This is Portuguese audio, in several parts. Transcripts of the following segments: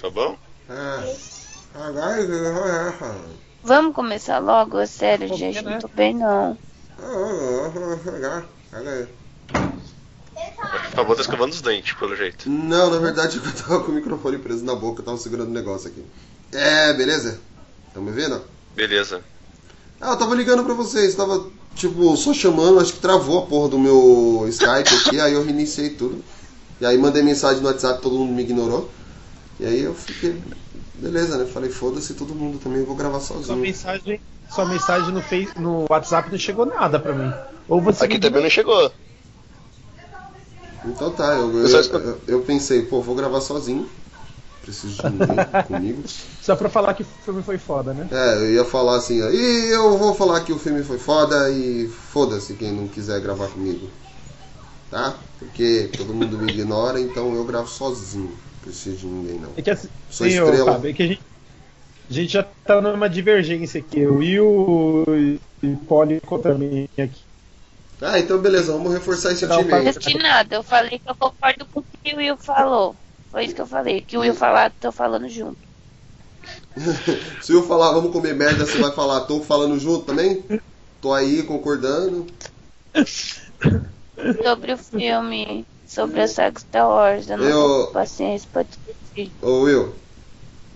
Tá bom? É. Agora. Vamos começar logo? É sério, Pô, gente. né? Não tô bem, não. O Fabão tá escovando os dentes, pelo jeito. Não, na verdade eu tava com o microfone preso na boca, eu tava segurando o negócio aqui. É, beleza? Tão me vendo? Beleza. Ah, eu tava ligando pra vocês, tava, tipo, só chamando, acho que travou a porra do meu Skype aqui, aí eu reiniciei tudo. E aí mandei mensagem no WhatsApp, todo mundo me ignorou. E aí eu fiquei, beleza, né? Falei, foda-se todo mundo também, eu vou gravar Sua sozinho. mensagem, sua mensagem no, face, no WhatsApp não chegou nada pra mim. Ou você Aqui me também não chegou. Então tá, eu, Eu eu, eu, pensei, pô, vou gravar sozinho. Preciso de ninguém comigo. Só pra falar que o filme foi foda, né? É, eu ia falar assim, ó, e eu vou falar que o filme foi foda e foda-se quem não quiser gravar comigo. Tá? Porque todo mundo me ignora, então eu gravo sozinho. Não preciso de ninguém não. É que assim, Sou sim, estrela. Fábio, é que a gente, a gente já tá numa divergência aqui. Eu e o e o Poli contra mim aqui. Ah, então beleza, vamos reforçar esse Não, time aí. Não disse nada. Eu falei que eu concordo com o que o Will falou. Foi isso que eu falei. Que o Will falar, tô falando junto. Se eu falar vamos comer merda, você vai falar, tô falando junto também? Tô aí concordando. Sobre o filme, sobre a saga Star Wars. Eu não Eu- tenho paciência pra discutir. Ô Will,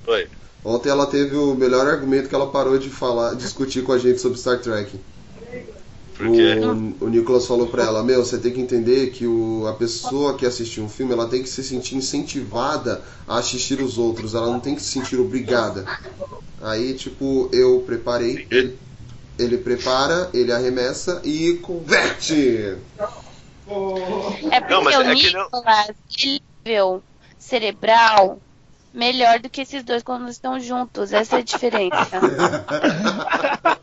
Oi. ontem ela teve o melhor argumento que ela parou de falar, discutir com a gente sobre Star Trek. Por quê? O, o Nicolas falou pra ela, meu, você tem que entender que o, a pessoa que assistir um filme, ela tem que se sentir incentivada a assistir os outros, ela não tem que se sentir obrigada. Aí, tipo, eu preparei, ele, ele prepara, ele arremessa e converte. É porque Não, mas o é Nicolas, ele é nível cerebral melhor do que esses dois quando estão juntos. Essa é a diferença.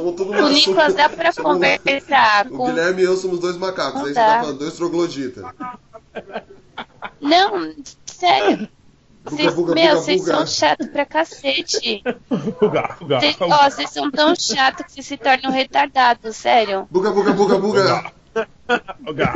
O Nicolas dá pra somos- conversar O com. Guilherme e eu somos dois macacos, Não aí você tá falando dois trogloditas. Não, sério. Buga, Vocês, buga, meu, buga, vocês buga. são chatos pra cacete. Uga, uga, Vocês, ó, vocês são tão chatos que vocês se tornam retardados, sério. Buga, buga, buga, buga. uga.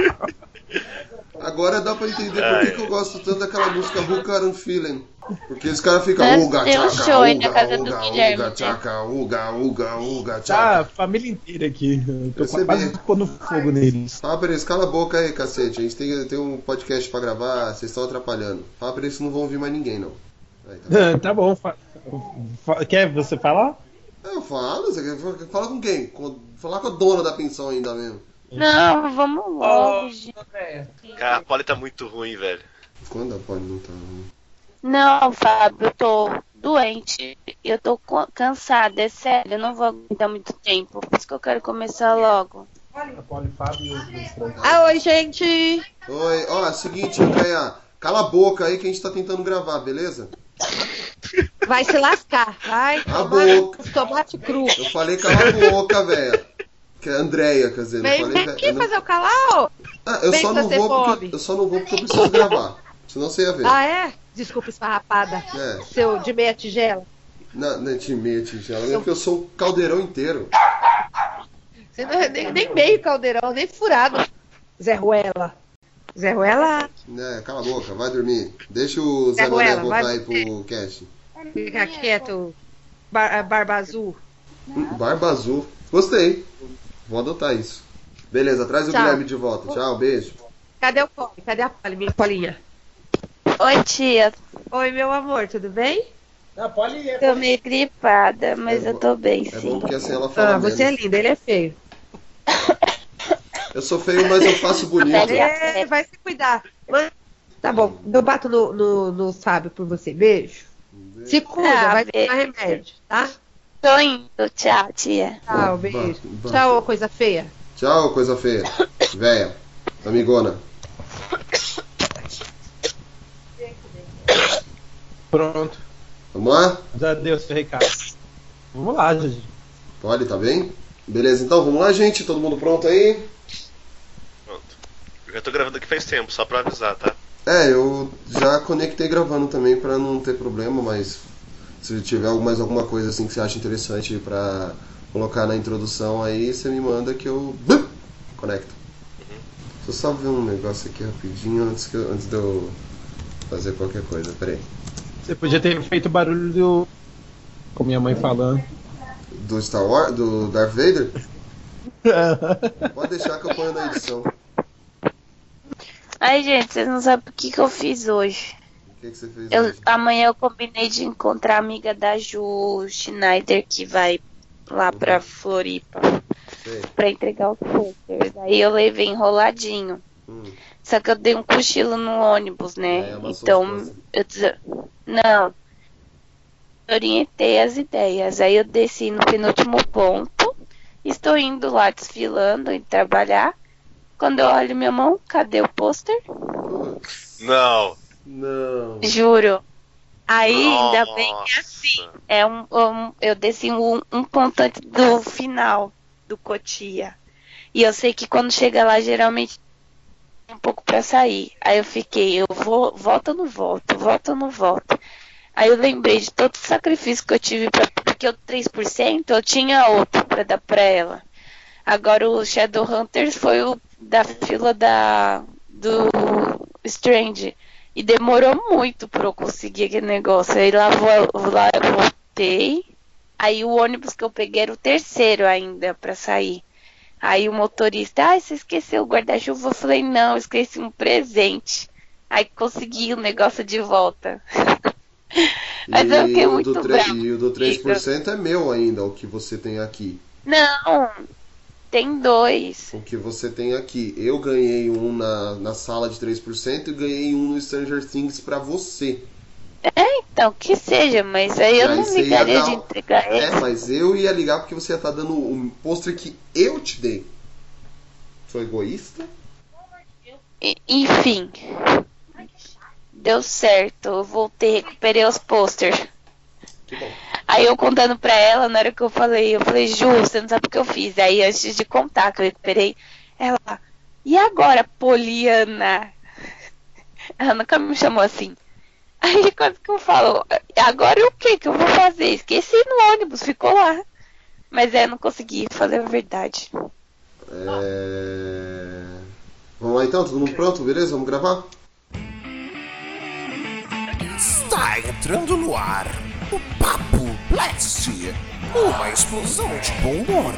Agora dá pra entender por que, que eu gosto tanto daquela música Who Can Feeling. Porque os caras ficam Mas uga, tem um tchaca, show aí na uga, casa do uga, Guilherme, uga, né? tchaca, uga, uga, uga, Tá, tchaca. a família inteira aqui. Eu tô Percebi. quase pondo fogo neles. Fala pra eles, cala a boca aí, cacete. A gente tem, tem um podcast pra gravar, vocês estão atrapalhando. Fala pra eles que não vão ouvir mais ninguém, não. Aí, tá. Tá bom. fa- fa- Quer você falar? Eu falo, você quer fala com quem? Com, falar com a dona da pensão ainda mesmo. Não, vamos logo, gente. Cara, a Polly tá muito ruim, velho. Quando a pode não tá ruim? Não, Fábio, eu tô doente. Eu tô cansada, é sério. Eu não vou aguentar muito tempo. Por isso que eu quero começar logo. A Poli, Fábio e. Ah, oi, gente! Oi, ó, é o seguinte, Andréia, cala a boca aí que a gente tá tentando gravar, beleza? Vai se lascar, vai A tomar boca. tomate cru. Eu falei cala a boca, velho. Que é Andréia, quer dizer, não Vem, falei vem vé- aqui não- fazer o calar, ó. Ah, eu só não vou porque eu só não vou porque eu preciso gravar. Senão você ia ver. Ah, é? Desculpa, esfarrapada. É. Seu de meia tigela. Na, na de meia tigela, é porque eu sou um caldeirão inteiro. Você não é nem, nem meio caldeirão, nem furado. Zé Ruela. Zé Ruela, É, cala a boca, vai dormir. Deixa o Zé É, Ruela, voltar vai- aí pro cast. fica quieto. Bar- barba azul. Barba azul. Gostei. Vou adotar isso. Beleza, traz o Tchau. Guilherme de volta. Tchau, beijo. Cadê o Poli? Cadê a Poli, minha Polinha? Oi, tia. Oi, meu amor, tudo bem? A Poli é Tô meio gripada, mas É eu tô bem, É sim. bom porque assim ela fala Ah, você é menos. linda, ele é feio. Eu sou feio, mas eu faço bonito. É, vai se cuidar. Mas- Tá bom, eu bato no, no, no Fábio por você. Beijo. Se cuida, Ah, vai beijo. tomar remédio, tá? Tô indo. Tchau, tia. Tchau, beijo. Tchau, coisa feia. Tchau, coisa feia. Véia. Amigona. Pronto. Vamos lá? Já deu seu recado. Vamos lá, gente. Pode, tá bem? Beleza, então vamos lá, gente. Todo mundo pronto aí? Pronto. Eu já tô gravando aqui faz tempo, só pra avisar, tá? É, eu já conectei gravando também pra não ter problema, mas se tiver mais alguma coisa assim que você acha interessante pra colocar na introdução aí, você me manda que eu bum, conecto. Deixa eu só ver um negócio aqui rapidinho antes, que eu- antes de eu fazer qualquer coisa. Peraí. Você podia ter feito barulho do. Com minha mãe falando. Do Star Wars? Do Darth Vader? Pode deixar que eu ponho na edição. Ai, gente, vocês não sabem o que, que eu fiz hoje. Que, que você fez Eu, hoje? amanhã eu combinei de encontrar a amiga da Ju Schneider que vai lá pra Floripa Sei. pra entregar os posters. Aí eu levei enroladinho. Hum. Só que eu dei um cochilo no ônibus, né? amassou as Então, eu des- não. Orientei as ideias. Aí eu desci no penúltimo ponto. Estou indo lá desfilando e trabalhar. Quando eu olho minha mão, cadê o pôster? Não. Não. Juro. Aí, ainda bem que Nossa. assim, é um, um- eu desci um, um ponto antes do final do Cotia. E eu sei que quando chega lá, geralmente tem um pouco pra sair. Aí eu fiquei, eu vou, volto ou não volto, volto ou não volto. Aí eu lembrei de todo o sacrifício que eu tive pra, porque o 3% eu tinha outro pra dar pra ela. Agora o Shadowhunters foi o da fila da do Strange. E demorou muito pra eu conseguir aquele negócio. Aí lá, vou, lá eu voltei. Aí o ônibus que eu peguei era o terceiro ainda pra sair. Aí o motorista, ah, você esqueceu o guarda-chuva? Eu falei, não, eu esqueci um presente. Aí consegui o negócio de volta. Mas eu fiquei o muito do brava. e o do 3% é meu ainda, o que você tem aqui. Não, tem dois. O que você tem aqui. Eu ganhei um na, na sala de 3% e ganhei um no Stranger Things pra você. Então, que seja, mas aí eu Aí não ligaria dar de entregar. É, mas eu ia ligar porque você ia estar dando um pôster que eu te dei. Sou egoísta? E- Enfim. Deu certo. Eu voltei, recuperei os posters. Que bom. Aí eu contando pra ela, na hora que eu falei, eu falei, Ju, você não sabe o que eu fiz. Aí antes de contar que eu recuperei, ela, e agora, Poliana? Ela nunca me chamou assim. Aí quando que eu falo, agora o que que eu vou fazer? Esqueci no ônibus, ficou lá. Mas é, não consegui, falei a verdade. É... Vamos lá então, todo mundo pronto? Beleza? Vamos gravar? Está entrando no ar o Papo Blast, uma explosão de bom humor.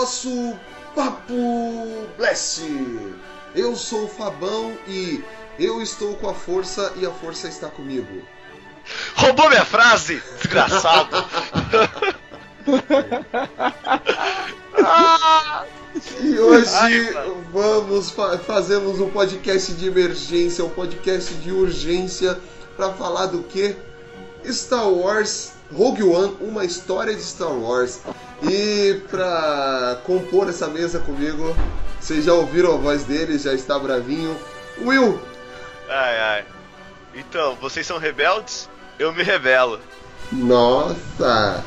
Nosso Papo Blast. Eu sou o Fabão e eu estou com a força e a força está comigo. Roubou minha frase, desgraçado. E hoje Ai, vamos fa fazemos um podcast de emergência, um podcast de urgência para falar do que Star Wars Rogue One, uma história de Star Wars. E para compor essa mesa comigo, vocês já ouviram a voz dele, já está bravinho. Will, Ai, ai. Então, vocês são rebeldes? Eu me rebelo. nossa.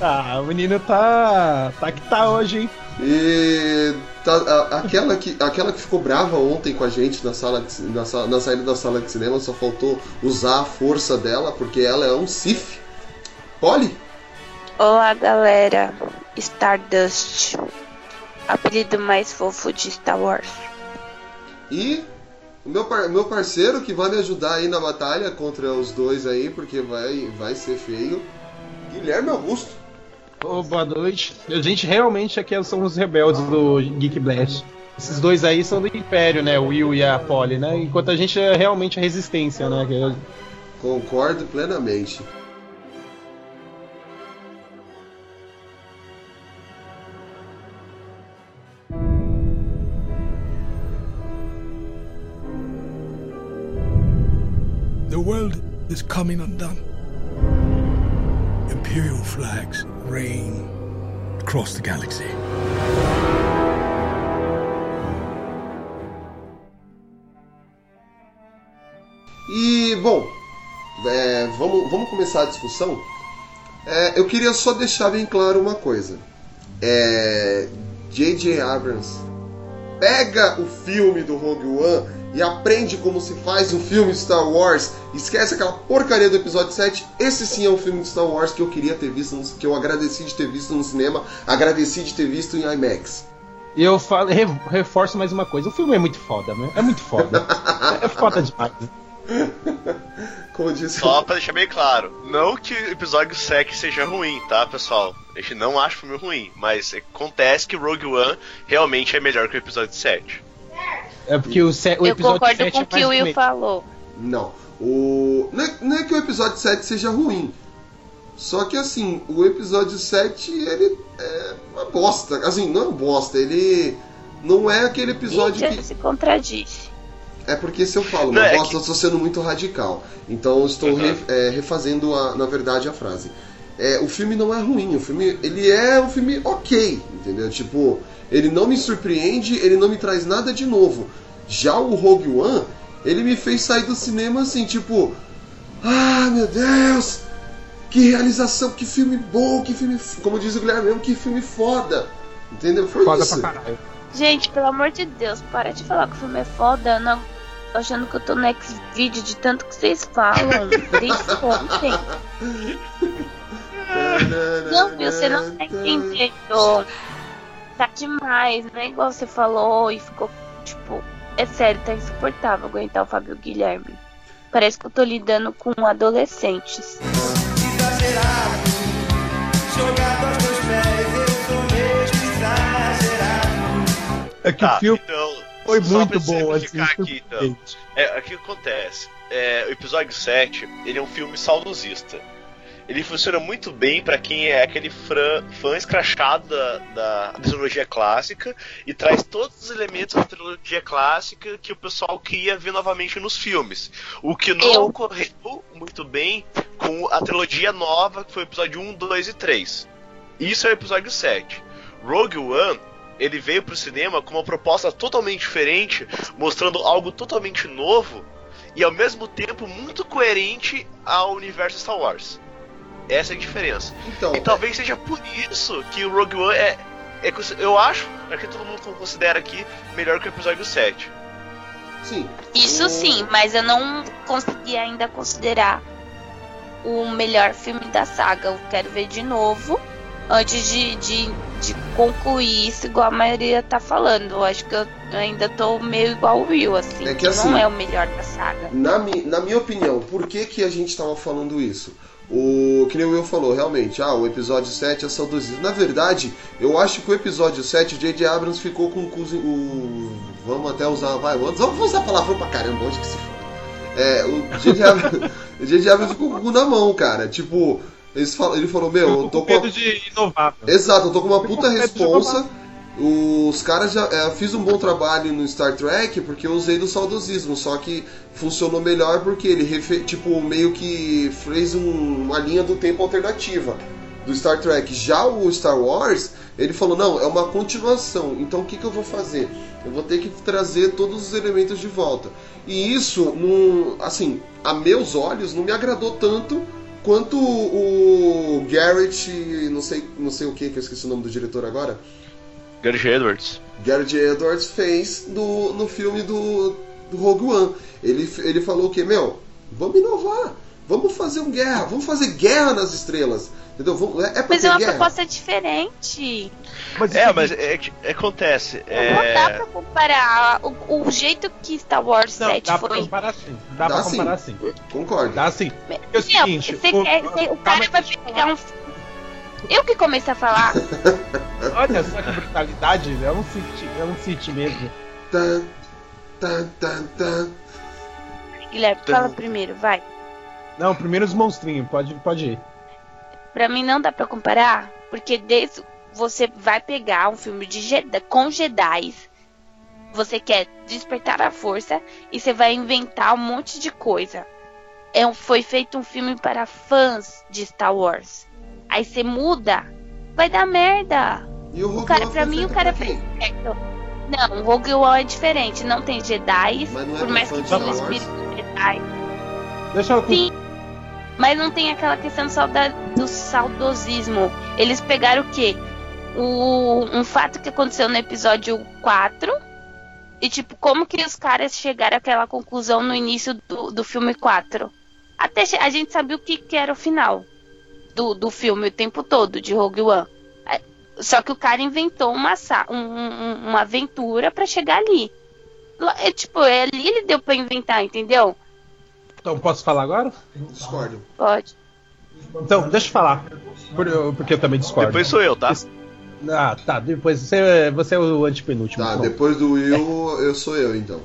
Ah, o menino tá. tá que tá hoje, hein? E tá- a- aquela, que, aquela que ficou brava ontem com a gente na, sala de na, na saída da sala de cinema, só faltou usar a força dela, porque ela é um Sif. Polly? Olá, galera. Stardust. Apelido mais fofo de Star Wars. E o meu, par- meu parceiro que vai me ajudar aí na batalha contra os dois aí, porque vai, vai ser feio. Guilherme Augusto. Ô, boa noite. A gente realmente aqui são os rebeldes do Geek Blast. Esses dois aí são do Império, né? O Will e a Polly, né? Enquanto a gente é realmente a resistência, né? Concordo plenamente. The world is coming undone. Imperial flags reign across the galaxy. E, bom, é, vamos, vamos começar a discussão. É, eu queria só deixar bem claro uma coisa. É, J.J. Abrams pega o filme do Rogue One e aprende como se faz um filme de Star Wars, esquece aquela porcaria do episódio 7. Esse sim é um filme de Star Wars que eu queria ter visto, no- que eu agradeci de ter visto no cinema, agradeci de ter visto em IMAX. E eu falo, re- reforço mais uma coisa: o filme é muito foda, né? É muito foda. é foda demais. Como eu disse, Só pra deixar bem claro, não que o episódio 7 seja ruim, tá, pessoal? A gente não acha o filme ruim, mas acontece que Rogue One realmente é melhor que o episódio 7. É porque o, se- o Eu episódio concordo 7 com é o que o Will falou. Não. O... Não, é, não é que o episódio 7 seja ruim. Só que assim, o episódio 7 ele é uma bosta. Assim, não é uma bosta, ele não é aquele episódio Gente, que. se contradiz. É porque se eu falo Não, uma é bosta, que- eu estou sendo muito radical. Então eu estou Uhum. re- é, refazendo, a, na verdade, a frase. É, o filme não é ruim, o filme ele é um filme ok, entendeu? Tipo, ele não me surpreende, ele não me traz nada de novo. Já o Rogue One, ele me fez sair do cinema assim, tipo, ah, meu Deus, que realização, que filme bom, que filme, como diz o Guilherme, mesmo, que filme foda, entendeu? Foi Foda isso. pra caralho. Gente, pelo amor de Deus, para de falar que o filme é foda. Eu não tô achando que eu tô no X-Video de tanto que vocês falam. Desde ontem. Não, Will, você não tá entendendo. Tá demais, não é igual você falou e ficou, tipo, é sério, tá insuportável aguentar o Fábio Guilherme. Parece que eu tô lidando com adolescentes. É que Tá, o filme então. foi muito bom, assim. aqui, então. É, o que acontece? É, o episódio 7, ele é um filme saudosista. Ele funciona muito bem pra quem é aquele fã, fã escrachado da, da trilogia clássica e traz todos os elementos da trilogia clássica que o pessoal queria ver novamente nos filmes. O que não Eu. ocorreu muito bem com a trilogia nova, que foi o episódio 1, 2 e 3. Isso é o episódio 7. Rogue One, ele veio pro cinema com uma proposta totalmente diferente, mostrando algo totalmente novo e ao mesmo tempo muito coerente ao universo Star Wars. Essa é a diferença. Então, E talvez seja por isso que o Rogue One é, é eu acho, é que todo mundo considera aqui melhor que o episódio 7. sim. Isso o- sim, mas eu não consegui ainda considerar o melhor filme da saga. Eu quero ver de novo antes de, de, de concluir isso, igual a maioria tá falando. Eu acho que eu ainda tô meio igual o Will, assim. É que que assim- não é o melhor da saga. Na, mi- na minha opinião, por que, que a gente tava falando isso? O que nem o Will falou, realmente, ah, o episódio 7 é saudosismo. Na verdade, eu acho que o episódio 7, o J.J. Abrams ficou com o. Vamos até usar. Vai, vamos vamos usar palavrão pra caramba, onde que se foda. É, o J.J. Abrams. Abrams ficou com o cu na mão, cara. Tipo, ele falou, meu, eu tô com medo de inovar. Exato, eu tô com uma puta responsa. Os caras já. é, fiz um bom trabalho no Star Trek porque eu usei do saudosismo, só que funcionou melhor porque ele tipo, meio que fez um- uma linha do tempo alternativa do Star Trek. Já o Star Wars, ele falou, não, é uma continuação. Então o que, que eu vou fazer? Eu vou ter que trazer todos os elementos de volta. E isso, assim, a meus olhos, não me agradou tanto quanto o Garrett, não sei, não sei o que, que eu esqueci o nome do diretor agora. Gareth Edwards. Garrett Edwards fez no, no filme do, do Rogue One. Ele, ele falou o que? Meu, vamos inovar. Vamos fazer um guerra. Vamos fazer guerra nas estrelas. Entendeu? Vamos, é, é pra Mas ter é uma guerra. proposta diferente. Mas É, o mas é, é, acontece. Não dá É, pra comparar o, o jeito que Star Wars não, 7 dá pra foi. comparar sim. Dá, Dá pra sim. comparar sim. Concordo. Dá sim. É o Meu, seguinte, você o- você- o calma cara vai pegar um. Eu que comecei a falar. Olha só que brutalidade, é um City, é um City mesmo. Tá, tá, tá, tá. Guilherme, fala primeiro, vai. Não, primeiro os monstrinhos, pode, pode ir. Pra mim não dá pra comparar, porque desde você vai pegar um filme de Jedi, com Jedi, você quer despertar a força e você vai inventar um monte de coisa. É um, foi feito um filme para fãs de Star Wars. Aí você muda, vai dar merda. E o Rogue O cara, One pra mim, o cara quem? certo. Não, o Rogue One é diferente. Não tem Jedi, é por mais que tenha espírito Jedi. Deixa eu. Sim. Mas não tem aquela questão só da, do saudosismo. Eles pegaram o quê? O, um fato que aconteceu no episódio 4. E, tipo, como que os caras chegaram àquela conclusão no início do, do filme 4? Até a gente sabia o que, que era o final do, do filme o tempo todo, de Rogue One. É, Só que o cara inventou uma, sa- um- um- uma aventura pra chegar ali. É, tipo, é ali ele deu pra inventar, entendeu? Então, posso falar agora? Discordo. Pode. Então, deixa eu falar. Por- porque eu também discordo. Depois sou eu, tá? Ah, tá. Depois você, você é o antepenúltimo. Tá, Pronto. depois do Will, eu sou eu então.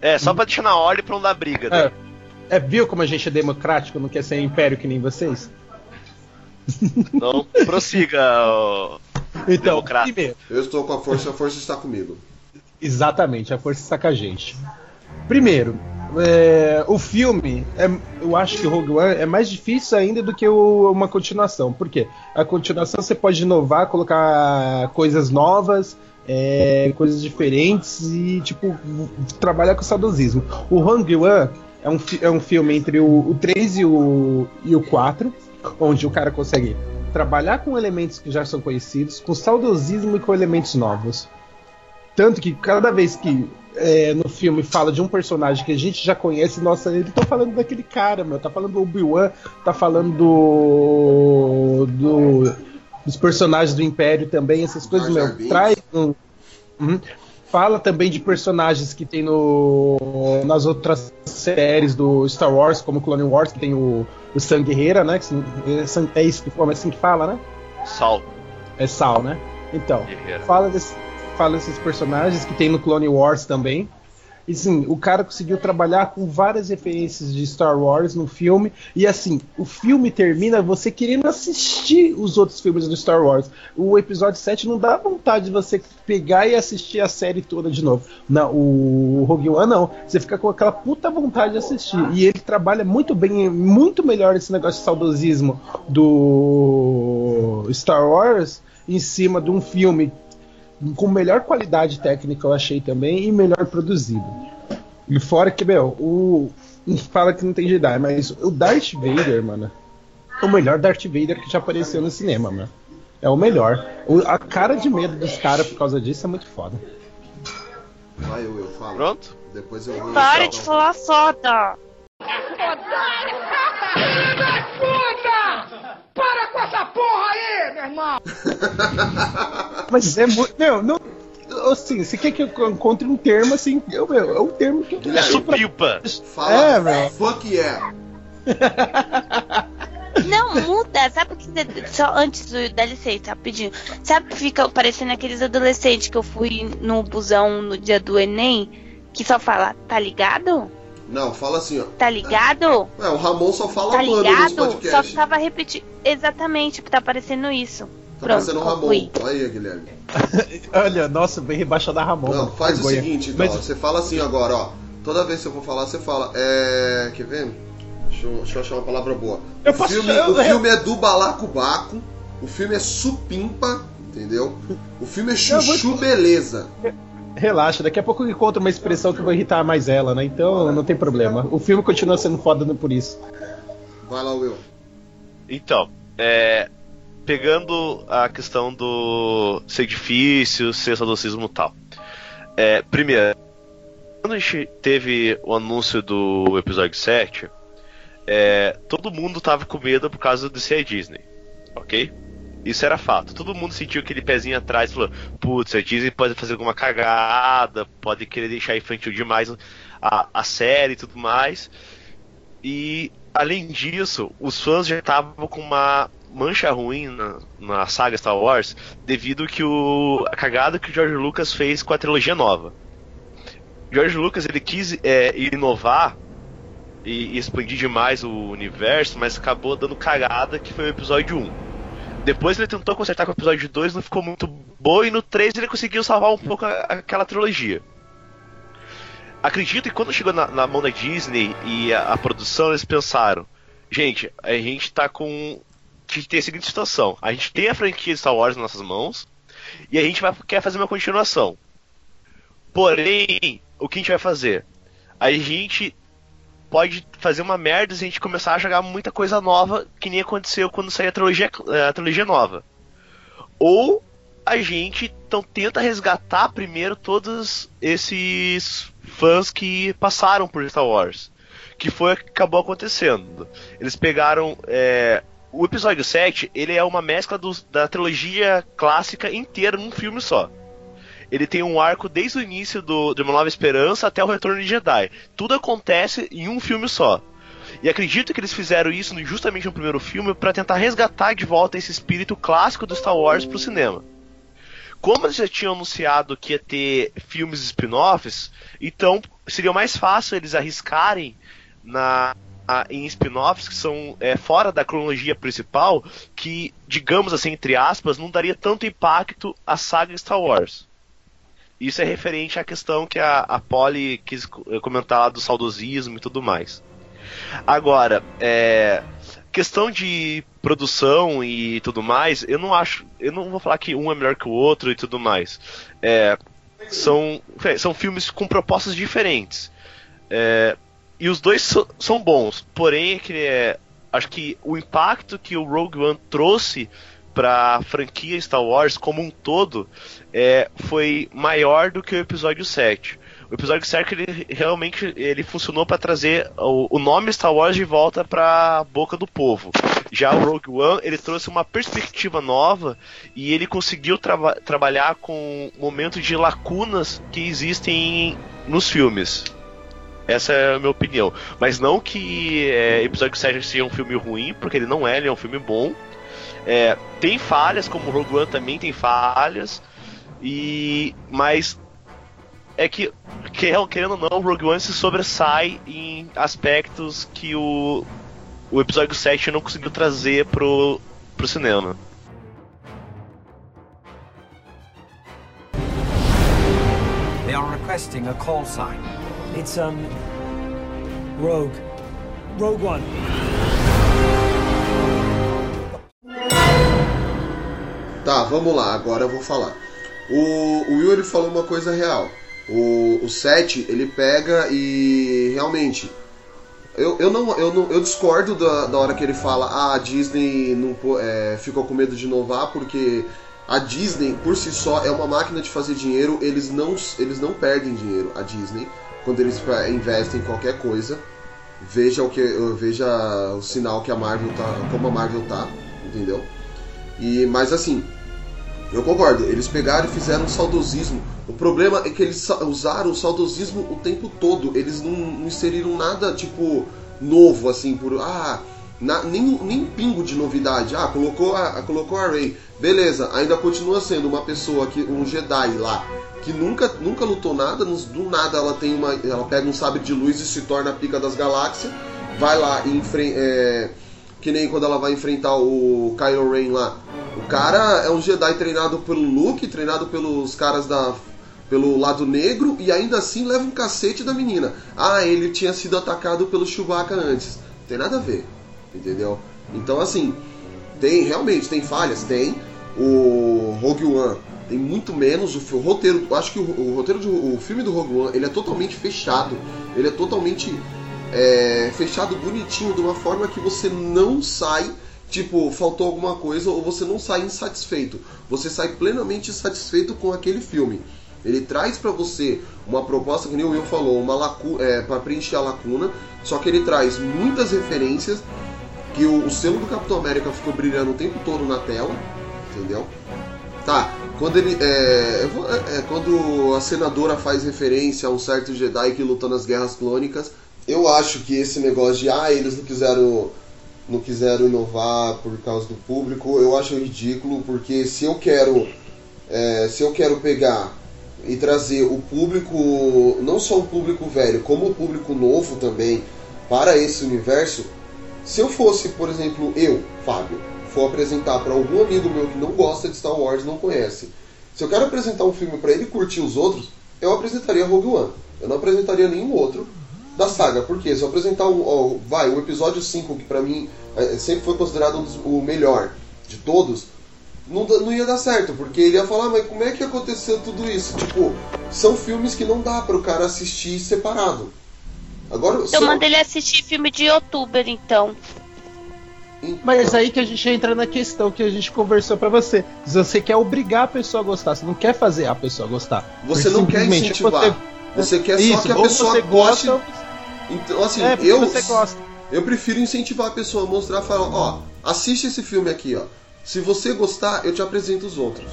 É, só pra deixar na ordem pra não dar briga, né? É, é, viu como a gente é democrático, não quer ser império que nem vocês? Então, prossiga. Então, Democrata. primeiro, Eu estou com a força, a força está comigo. exatamente, a força está com a gente. Primeiro, é, o filme, é- eu acho que o Rogue One é mais difícil ainda do que o- uma continuação. Por quê? A continuação você pode inovar, colocar coisas novas, é, coisas diferentes e, tipo, trabalhar com saudosismo. O Rogue One é um, é um filme entre o, o 3 e o, e o 4, onde o cara consegue trabalhar com elementos que já são conhecidos, com saudosismo e com elementos novos. Tanto que cada vez que é, no filme fala de um personagem que a gente já conhece, nossa, ele tá falando daquele cara, meu, tá falando do Obi-Wan, tá falando do, do- dos personagens do Império também, essas coisas, Jar meu, Binks. traz um- Uhum. Fala também de personagens que tem no, nas outras séries do Star Wars, como Clone Wars, que tem o, o Sam Guerreira, né? é é isso que é assim que fala, né? Sal, É Sal, né? Então, fala, desse, fala desses personagens que tem no Clone Wars também. E sim, o cara conseguiu trabalhar com várias referências de Star Wars no filme. E assim, o filme termina você querendo assistir os outros filmes do Star Wars. O episódio 7 não dá vontade de você pegar e assistir a série toda de novo. Não, o Rogue One não. Você fica com aquela puta vontade de assistir. E ele trabalha muito bem, muito melhor esse negócio de saudosismo do Star Wars em cima de um filme com melhor qualidade técnica, eu achei também, e melhor produzido. E fora que, meu, o. Fala que não tem Jedi, mas o Darth Vader, mano. é O melhor Darth Vader que já apareceu no cinema, mano. É o melhor. O- a cara de medo dos caras por causa disso é muito foda. Vai, eu, eu falo. Pronto? Depois eu vou. Para de falar foda! Para com essa porra aí, meu irmão! Mas é muito. Meu, não. Assim, você quer que eu encontre um termo assim? Eu, meu, é um termo que eu É Guilherme, supimpa. Fala, É, meu. fuck yeah. Não, muda. Sabe o que você- Só antes do, dá licença, rapidinho. Sabe que fica parecendo aqueles adolescentes que eu fui no busão no dia do Enem? Que só fala, tá ligado? Não, fala assim, ó. Tá ligado? É, o Ramon só fala Tá mano nesse ligado? Só podcast. ficava repetindo. Exatamente, tá parecendo isso. Tá Pronto, parecendo o Ramon. concluí. Olha aí, Guilherme. Olha, nossa, bem rebaixado da Ramon. Não, faz o seguinte, então. Mas- Você fala assim agora, ó. Toda vez que eu for falar, você fala. É. Quer ver? Deixa eu, deixa eu achar uma palavra boa. Eu o posso- filme, eu- o filme é do balacobaco. O filme é supimpa, entendeu? O filme é Eu vou- chuchu beleza. Relaxa, daqui a pouco eu encontro uma expressão que vai irritar mais ela, né? Então não tem problema. O filme continua sendo foda por isso. Vai lá, Will. Então, é, pegando a questão do ser difícil, ser saudosismo e tal. É, primeiro, quando a gente teve o anúncio do episódio 7, é, todo mundo tava com medo por causa de ser a Disney, ok? Isso era fato. Todo mundo sentiu aquele pezinho atrás, falou: putz, a Disney pode fazer alguma cagada, pode querer deixar infantil demais a, a série e tudo mais. E além disso, os fãs já estavam com uma mancha ruim na, na saga Star Wars devido que o a cagada que o George Lucas fez com a trilogia nova. George Lucas ele quis é, inovar e, e expandir demais o universo, mas acabou dando cagada que foi o episódio 1. Depois ele tentou consertar com o episódio 2, não ficou muito bom, e no 3 ele conseguiu salvar um pouco a- aquela trilogia. Acredito que quando chegou na, na mão da Disney e a, a produção, eles pensaram: gente, a gente tá com. A gente tem a seguinte situação: a gente tem a franquia de Star Wars nas nossas mãos e a gente vai, quer fazer uma continuação. Porém, o que a gente vai fazer? A gente pode fazer uma merda se a gente começar a jogar muita coisa nova, que nem aconteceu quando saiu a trilogia, a trilogia nova. Ou a gente então tenta resgatar primeiro todos esses fãs que passaram por Star Wars. Que foi o que acabou acontecendo. Eles pegaram. É, o episódio 7 ele é uma mescla do, da trilogia clássica inteira num filme só. Ele tem um arco desde o início do, de Uma Nova Esperança até o Retorno de Jedi. Tudo acontece em um filme só. E acredito que eles fizeram isso justamente no primeiro filme para tentar resgatar de volta esse espírito clássico do Star Wars pro cinema. Como eles já tinham anunciado que ia ter filmes spin-offs, então seria mais fácil eles arriscarem na, em spin-offs que são é, fora da cronologia principal, que, digamos assim, entre aspas, não daria tanto impacto à saga Star Wars. Isso é referente à questão que a, a Polly quis comentar lá do saudosismo e tudo mais. Agora, é, questão de produção e tudo mais, eu não acho. Eu não vou falar que um é melhor que o outro e tudo mais. É, são, são filmes com propostas diferentes. É, e os dois so, são bons, porém é que é, acho que o impacto que o Rogue One trouxe para a franquia Star Wars como um todo é, foi maior do que o episódio 7. O episódio 7 ele realmente ele funcionou para trazer o, o, nome Star Wars de volta para a boca do povo. Já o Rogue One ele trouxe uma perspectiva nova e ele conseguiu tra trabalhar com momentos de lacunas que existem nos filmes. Essa é a minha opinião. Mas não que é, episódio 7 seja um filme ruim, porque ele não é, ele é um filme bom. É, tem falhas, como o Rogue One também tem falhas. E mas é que, querendo ou não, o Rogue One se sobressai em aspectos que o, o episódio 7 não conseguiu trazer pro, pro cinema. They are requesting a call sign. It's, um. Rogue. Rogue One. Tá, vamos lá, agora eu vou falar. O, o Will ele falou uma coisa real. O, o 7, ele pega e realmente. Eu, eu, não, eu, não, eu discordo da, da hora que ele fala ah, a Disney não, é, ficou com medo de inovar porque a Disney por si só é uma máquina de fazer dinheiro, eles não, eles não perdem dinheiro, a Disney, quando eles investem em qualquer coisa. Veja o que veja o sinal que a Marvel tá, como a Marvel tá, entendeu? E mas assim, eu concordo, eles pegaram e fizeram um saudosismo. O problema é que eles usaram o saudosismo o tempo todo. Eles não, não inseriram nada, tipo, novo, assim, por. Ah, na, nem, nem pingo de novidade. Ah, colocou a, colocou a Rey. Beleza, ainda continua sendo uma pessoa, que um Jedi lá, que nunca, nunca lutou nada. Do nada ela tem uma. Ela pega um sabre de luz e se torna a pica das galáxias. Vai lá e enfrenta. É, que nem quando ela vai enfrentar o Kylo Ren lá. O cara é um Jedi treinado pelo Luke, treinado pelos caras da pelo lado negro e ainda assim leva um cacete da menina. Ah, ele tinha sido atacado pelo Chewbacca antes. Não tem nada a ver, entendeu? Então assim, tem realmente tem falhas, tem. O Rogue One tem muito menos o, o roteiro. Acho que o, o roteiro do filme do Rogue One ele é totalmente fechado. Ele é totalmente é, fechado bonitinho de uma forma que você não sai tipo, faltou alguma coisa ou você não sai insatisfeito. Você sai plenamente satisfeito com aquele filme. Ele traz para você uma proposta, que nem o Will falou, uma lacuna, é, para preencher a lacuna, só que ele traz muitas referências que o, o, selo do Capitão América ficou brilhando o tempo todo na tela, entendeu? Tá, quando ele é, é, é, quando a senadora faz referência a um certo Jedi que lutou nas guerras clônicas, eu acho que esse negócio de ah, eles não quiseram não quiseram inovar por causa do público, eu acho ridículo, porque se eu quero é, se eu quero pegar e trazer o público, não só o público velho, como o público novo também para esse universo, se eu fosse, por exemplo, eu, Fábio, for apresentar para algum amigo meu que não gosta de Star Wars, não conhece, se eu quero apresentar um filme para ele curtir os outros, eu apresentaria Rogue One. Eu não apresentaria nenhum outro da saga. Porque se eu apresentar um, ó, vai, o episódio 5, que para mim é, sempre foi considerado um dos, o melhor de todos, não, não ia dar certo, porque ele ia falar, mas como é que aconteceu tudo isso? Tipo, são filmes que não dá para o cara assistir separado. Agora, Eu só- mando ele assistir filme de youtuber, então. Mas aí que a gente entra na questão que a gente conversou pra você. Se você quer obrigar a pessoa a gostar, você não quer fazer a pessoa gostar. Você não quer incentivar. Você quer só Isso, que a pessoa você goste. gosta, Então, assim, É, eu. você gosta. Eu prefiro incentivar a pessoa a mostrar, falar, ó, assiste esse filme aqui, ó. Se você gostar, eu te apresento os outros.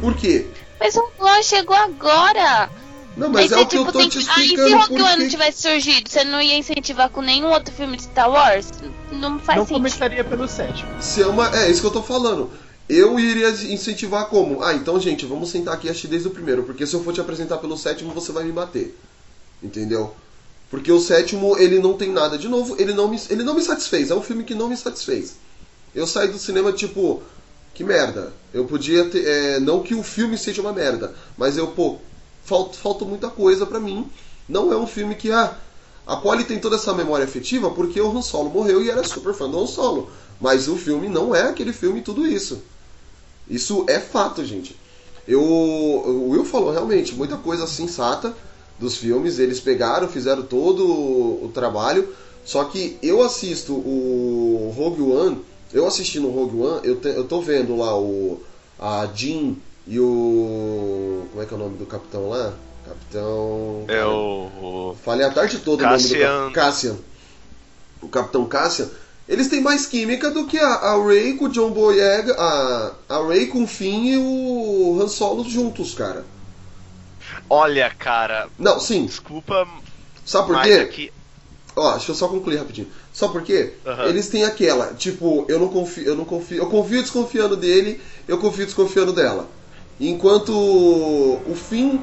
Por quê? Mas o Glow chegou agora. Não, mas Aí é o que eu tipo, tô tem te que- Aí se explicando Rogue One não tivesse surgido, você não ia incentivar com nenhum outro filme de Star Wars? Não faz não sentido. começaria pelo sétimo. Se é, uma, é isso que eu tô falando. Eu iria incentivar como? Ah, então, gente, vamos sentar aqui e assistir desde o primeiro, porque se eu for te apresentar pelo sétimo, você vai me bater. Entendeu? Porque o sétimo, ele não tem nada de novo, ele não me, ele não me satisfez. É um filme que não me satisfez. Eu saí do cinema tipo, que merda. Eu podia ter. é, não que o filme seja uma merda, mas eu, pô, falta, muita coisa pra mim. Não é um filme que, ah, a Polly tem toda essa memória afetiva porque o Han Solo morreu e era super fã do Han Solo. Mas o filme não é aquele filme tudo isso. Isso é fato, gente. Eu, o Will falou realmente muita coisa sensata dos filmes. Eles pegaram, fizeram todo o, trabalho. Só que eu assisto o Rogue One. Eu assistindo o Rogue One, eu, te- eu tô vendo lá o a Jean e o como é que é o nome do capitão lá? Capitão É o. Falei a tarde toda o nome do Cassian. Cassian. O Capitão Cassian. Eles têm mais química do que a, a Rey com o John Boyega, a, a Rey com o Finn e o Han Solo juntos, cara. Olha, cara. Não, sim. Desculpa. Sabe por quê? aqui- Ó, deixa eu só concluir rapidinho. Sabe por quê? Aham. Eles têm aquela, tipo, eu não confio, eu não confio, eu confio desconfiando dele, eu confio desconfiando dela. Enquanto o Finn,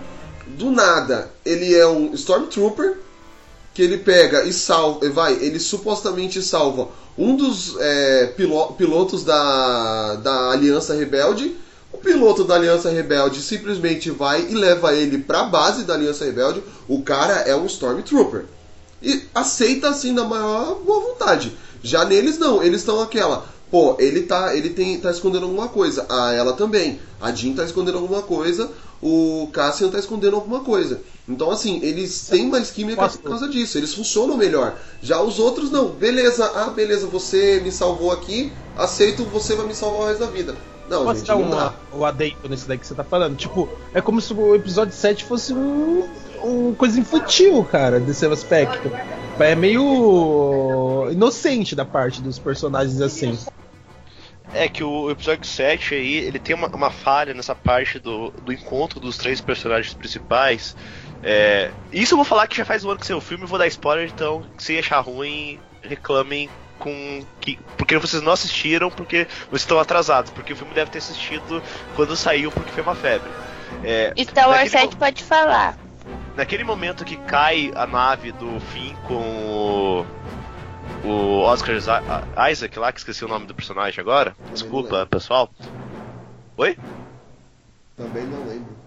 do nada, ele é um Stormtrooper, que ele pega e salva, vai, ele supostamente salva um dos é, pilo- pilotos da, da Aliança Rebelde. O piloto da Aliança Rebelde simplesmente vai e leva ele pra base da Aliança Rebelde. O cara é um Stormtrooper. E aceita assim na maior boa vontade. Já neles não, eles estão aquela. Pô, ele tá, ele tem, tá escondendo alguma coisa. A ela também. A Jean tá escondendo alguma coisa. O Cassian tá escondendo alguma coisa. Então, assim, eles têm mais química por causa disso. Eles funcionam melhor. Já os outros não. Beleza, ah, beleza, você me salvou aqui. Aceito, você vai me salvar o resto da vida. Não, Posso gente, dar não uma, dá. o adendo nesse daí que você tá falando? Tipo, é como se o episódio 7 fosse um, um coisa infantil, cara, desse aspecto. É meio inocente da parte dos personagens assim. É que o episódio 7 aí, ele tem uma, uma falha nessa parte do, do encontro dos três personagens principais. É, isso eu vou falar que já faz um ano que saiu o filme, vou dar spoiler, então se achar ruim, reclamem com que porque vocês não assistiram porque vocês estão atrasados, porque o filme deve ter assistido quando saiu porque foi uma febre. É, Star Wars naquele 7 pode falar. Naquele momento que cai a nave do Finn com o, o Oscar Isa- Isaac lá, que esqueci o nome do personagem agora. Desculpa, pessoal. Oi? Também não lembro.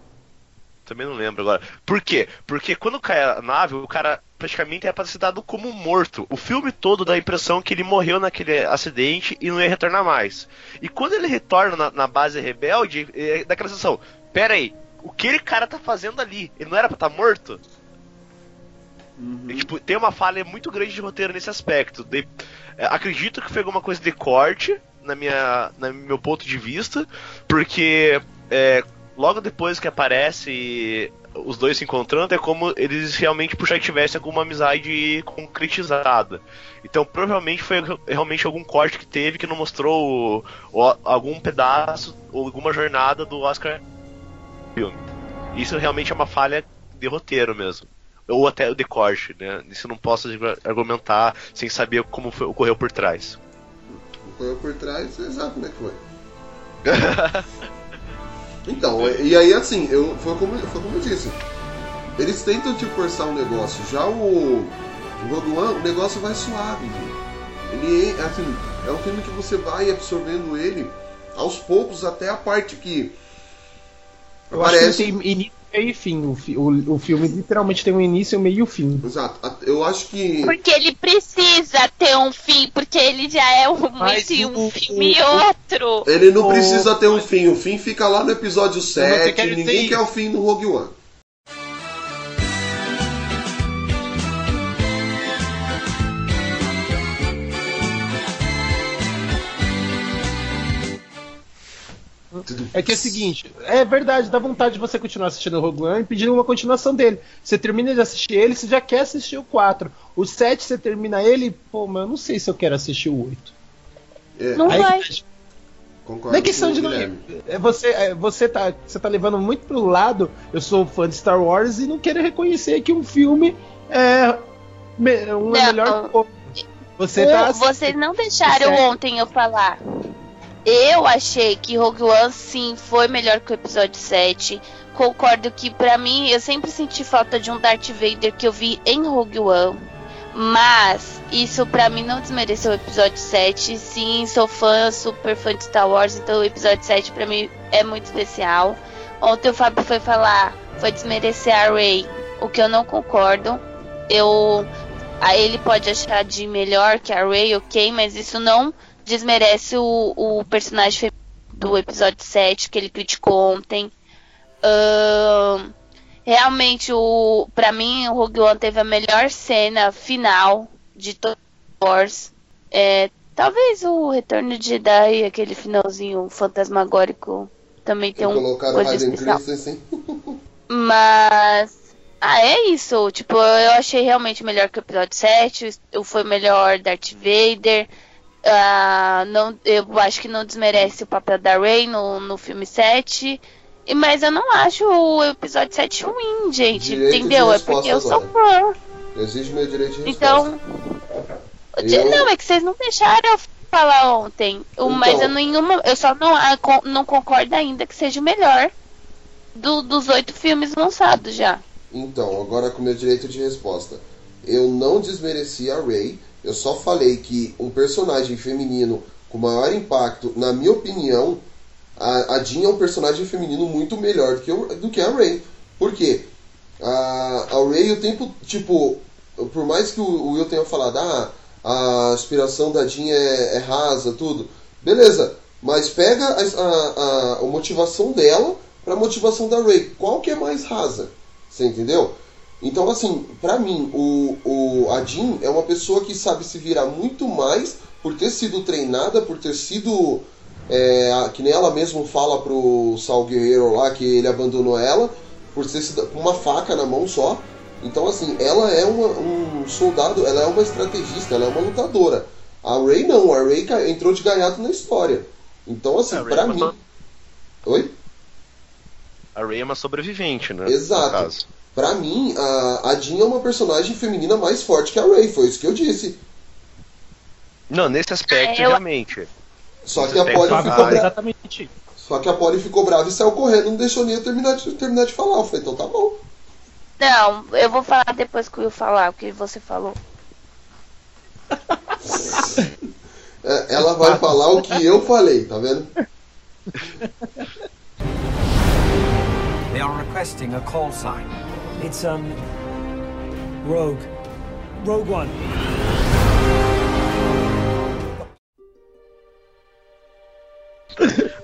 Também não lembro agora. Por quê? Porque quando cai a nave, o cara praticamente é dado como morto. O filme todo dá a impressão que ele morreu naquele acidente e não ia retornar mais. E quando ele retorna na, na base rebelde, é daquela sensação: pera aí, o que aquele cara tá fazendo ali? Ele não era pra estar morto? E, tipo, tem uma falha muito grande de roteiro nesse aspecto. De- é, acredito que foi alguma coisa de corte, na minha, no meu ponto de vista, porque é, logo depois que aparece os dois se encontrando, é como eles realmente puxar que tivessem alguma amizade concretizada. Então, provavelmente foi realmente algum corte que teve que não mostrou o- o- algum pedaço ou alguma jornada do Oscar filme. Isso realmente é uma falha de roteiro mesmo. Ou até de corte, né? Isso não posso argumentar sem saber como foi- ocorreu por trás. Correu por trás, você sabe como é que foi. Então, e aí assim, eu, foi, como, foi como eu disse. Eles tentam te forçar um negócio. Já o, o Rogue One, o negócio vai suave. Ele é, assim, é um filme que você vai absorvendo ele aos poucos até a parte que Eu acho que tem início, meio e fim. O, fi- o, o filme literalmente tem um início, meio e um fim. Exato. Eu acho que. Porque ele precisa ter um fim, porque ele já é um, Mas entre um o- filme e outro. Ele não O- precisa ter um fim. O fim fica lá no episódio 7. quero Ninguém quer o fim do Rogue One. É que é o seguinte, é verdade, dá vontade de você continuar assistindo o Rogue One e pedir uma continuação dele. Você termina de assistir ele, você já quer assistir o 4. O 7 você termina ele, pô, mas eu não sei se eu quero assistir o 8. É, Não Aí vai. que- concordo Não é questão de não. É você, é, você, tá, você tá levando muito pro lado. Eu sou fã de Star Wars e não quero reconhecer que um filme é, me- um é Não. melhor que o outro. Você Um- tá. vocês não deixaram Certo. ontem eu falar. Eu achei que Rogue One sim foi melhor que o episódio 7. Concordo que pra mim eu sempre senti falta de um Darth Vader que eu vi em Rogue One. Mas isso pra mim não desmereceu o episódio 7. Sim, sou fã, super fã de Star Wars, então o episódio 7 pra mim é muito especial. Ontem o Fábio foi falar, foi desmerecer a Rey, o que eu não concordo. Eu ele pode achar de melhor que a Rey, ok, mas isso não desmerece o, o personagem do episódio 7 que ele criticou ontem. Ahn, realmente, o, pra mim, o Rogue One teve a melhor cena final de Star Wars. É, talvez o Retorno de Jedi, aquele finalzinho fantasmagórico, também tem um coisa especial. Mas. Ah, é isso. Tipo, eu achei realmente melhor que o episódio 7. o- Foi melhor Darth Vader. Ah, não, eu acho que não desmerece o papel da Rey no, no filme 7. E- Mas eu não acho o episódio 7 ruim, gente. Direito de entendeu? É porque eu sou agora. fã. Exige meu direito de resposta. Então. Eu- Não, é que vocês não deixaram eu falar ontem. O- Mas Então. eu nenhuma. Eu só não, ah, não concordo ainda que seja o melhor do- dos oito filmes lançados já. Então, agora com meu direito de resposta. Eu não desmereci a Rey, eu só falei que um personagem feminino com maior impacto, na minha opinião, a, a Jean é um personagem feminino muito melhor do que, o- do que a Rey. Por quê? A, a Rey o tempo, tipo, por mais que o, o Will tenha falado, ah, a aspiração da Jean é, é rasa, tudo. Beleza, mas pega a, a, a motivação dela pra motivação da Rey. Qual que é mais rasa? Você entendeu? Então, assim, pra mim, o, o, a Jean é uma pessoa que sabe se virar muito mais por ter sido treinada, por ter sido. é, que nem ela mesmo fala pro Sal Guerreiro lá que ele abandonou ela, por ter sido com uma faca na mão só. Então, assim, ela é uma, um soldado, ela é uma estrategista, ela é uma lutadora. A Rey não, a Rey ca- entrou de gaiato na história. Então, assim, pra é uma mim. so- Oi? A Rey é uma sobrevivente, né? Exato. Pra mim, a, a Jean é uma personagem feminina mais forte que a Rey, foi isso que eu disse. Não, nesse aspecto, É, eu- realmente. Só que a Polly ficou brava. Exatamente. Só que a Polly ficou brava e saiu correndo, não deixou nem eu terminar de, terminar de falar. Eu falei, então tá bom. Não, eu vou falar depois que eu falar o que você falou. É, ela vai falar o que eu falei, tá vendo? They are requesting a call sign. It's, um. Rogue. Rogue One.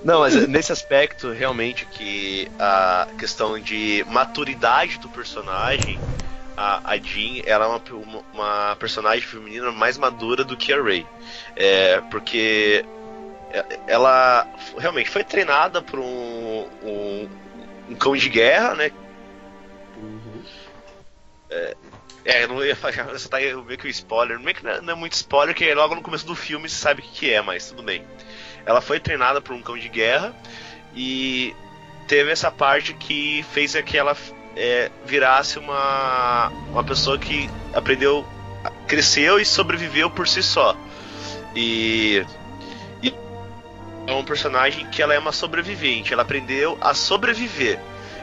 Não, mas nesse aspecto, realmente, que a questão de maturidade do personagem, a, a Jean, ela é uma, uma, personagem feminina mais madura do que a Rey. É, porque ela realmente foi treinada por um, um, um cão de guerra, né? É, é, eu não ia falar, você tá meio que um spoiler, meio que não é, não é muito spoiler, que logo no começo do filme você sabe o que, que é, mas tudo bem. Ela foi treinada por um cão de guerra e teve essa parte que fez que ela é, virasse uma, uma pessoa que aprendeu, cresceu e sobreviveu por si só. E, e é um personagem que ela é uma sobrevivente, ela aprendeu a sobreviver.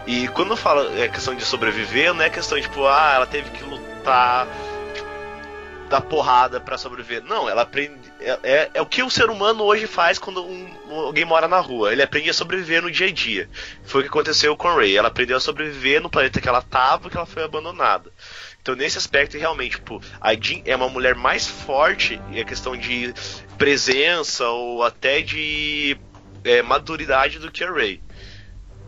E quando eu falo é questão de sobreviver, não é questão tipo, ah, ela teve que lutar, tipo, dar porrada para sobreviver. Não, ela aprende. É, é, é, o que o ser humano hoje faz quando um, alguém mora na rua. Ele aprende a sobreviver no dia a dia. Foi o que aconteceu com Ray. Ela aprendeu a sobreviver no planeta que ela tava, que ela foi abandonada. Então, nesse aspecto, realmente, tipo, a Jean é uma mulher mais forte em a questão de presença ou até de é, maturidade do que a Ray.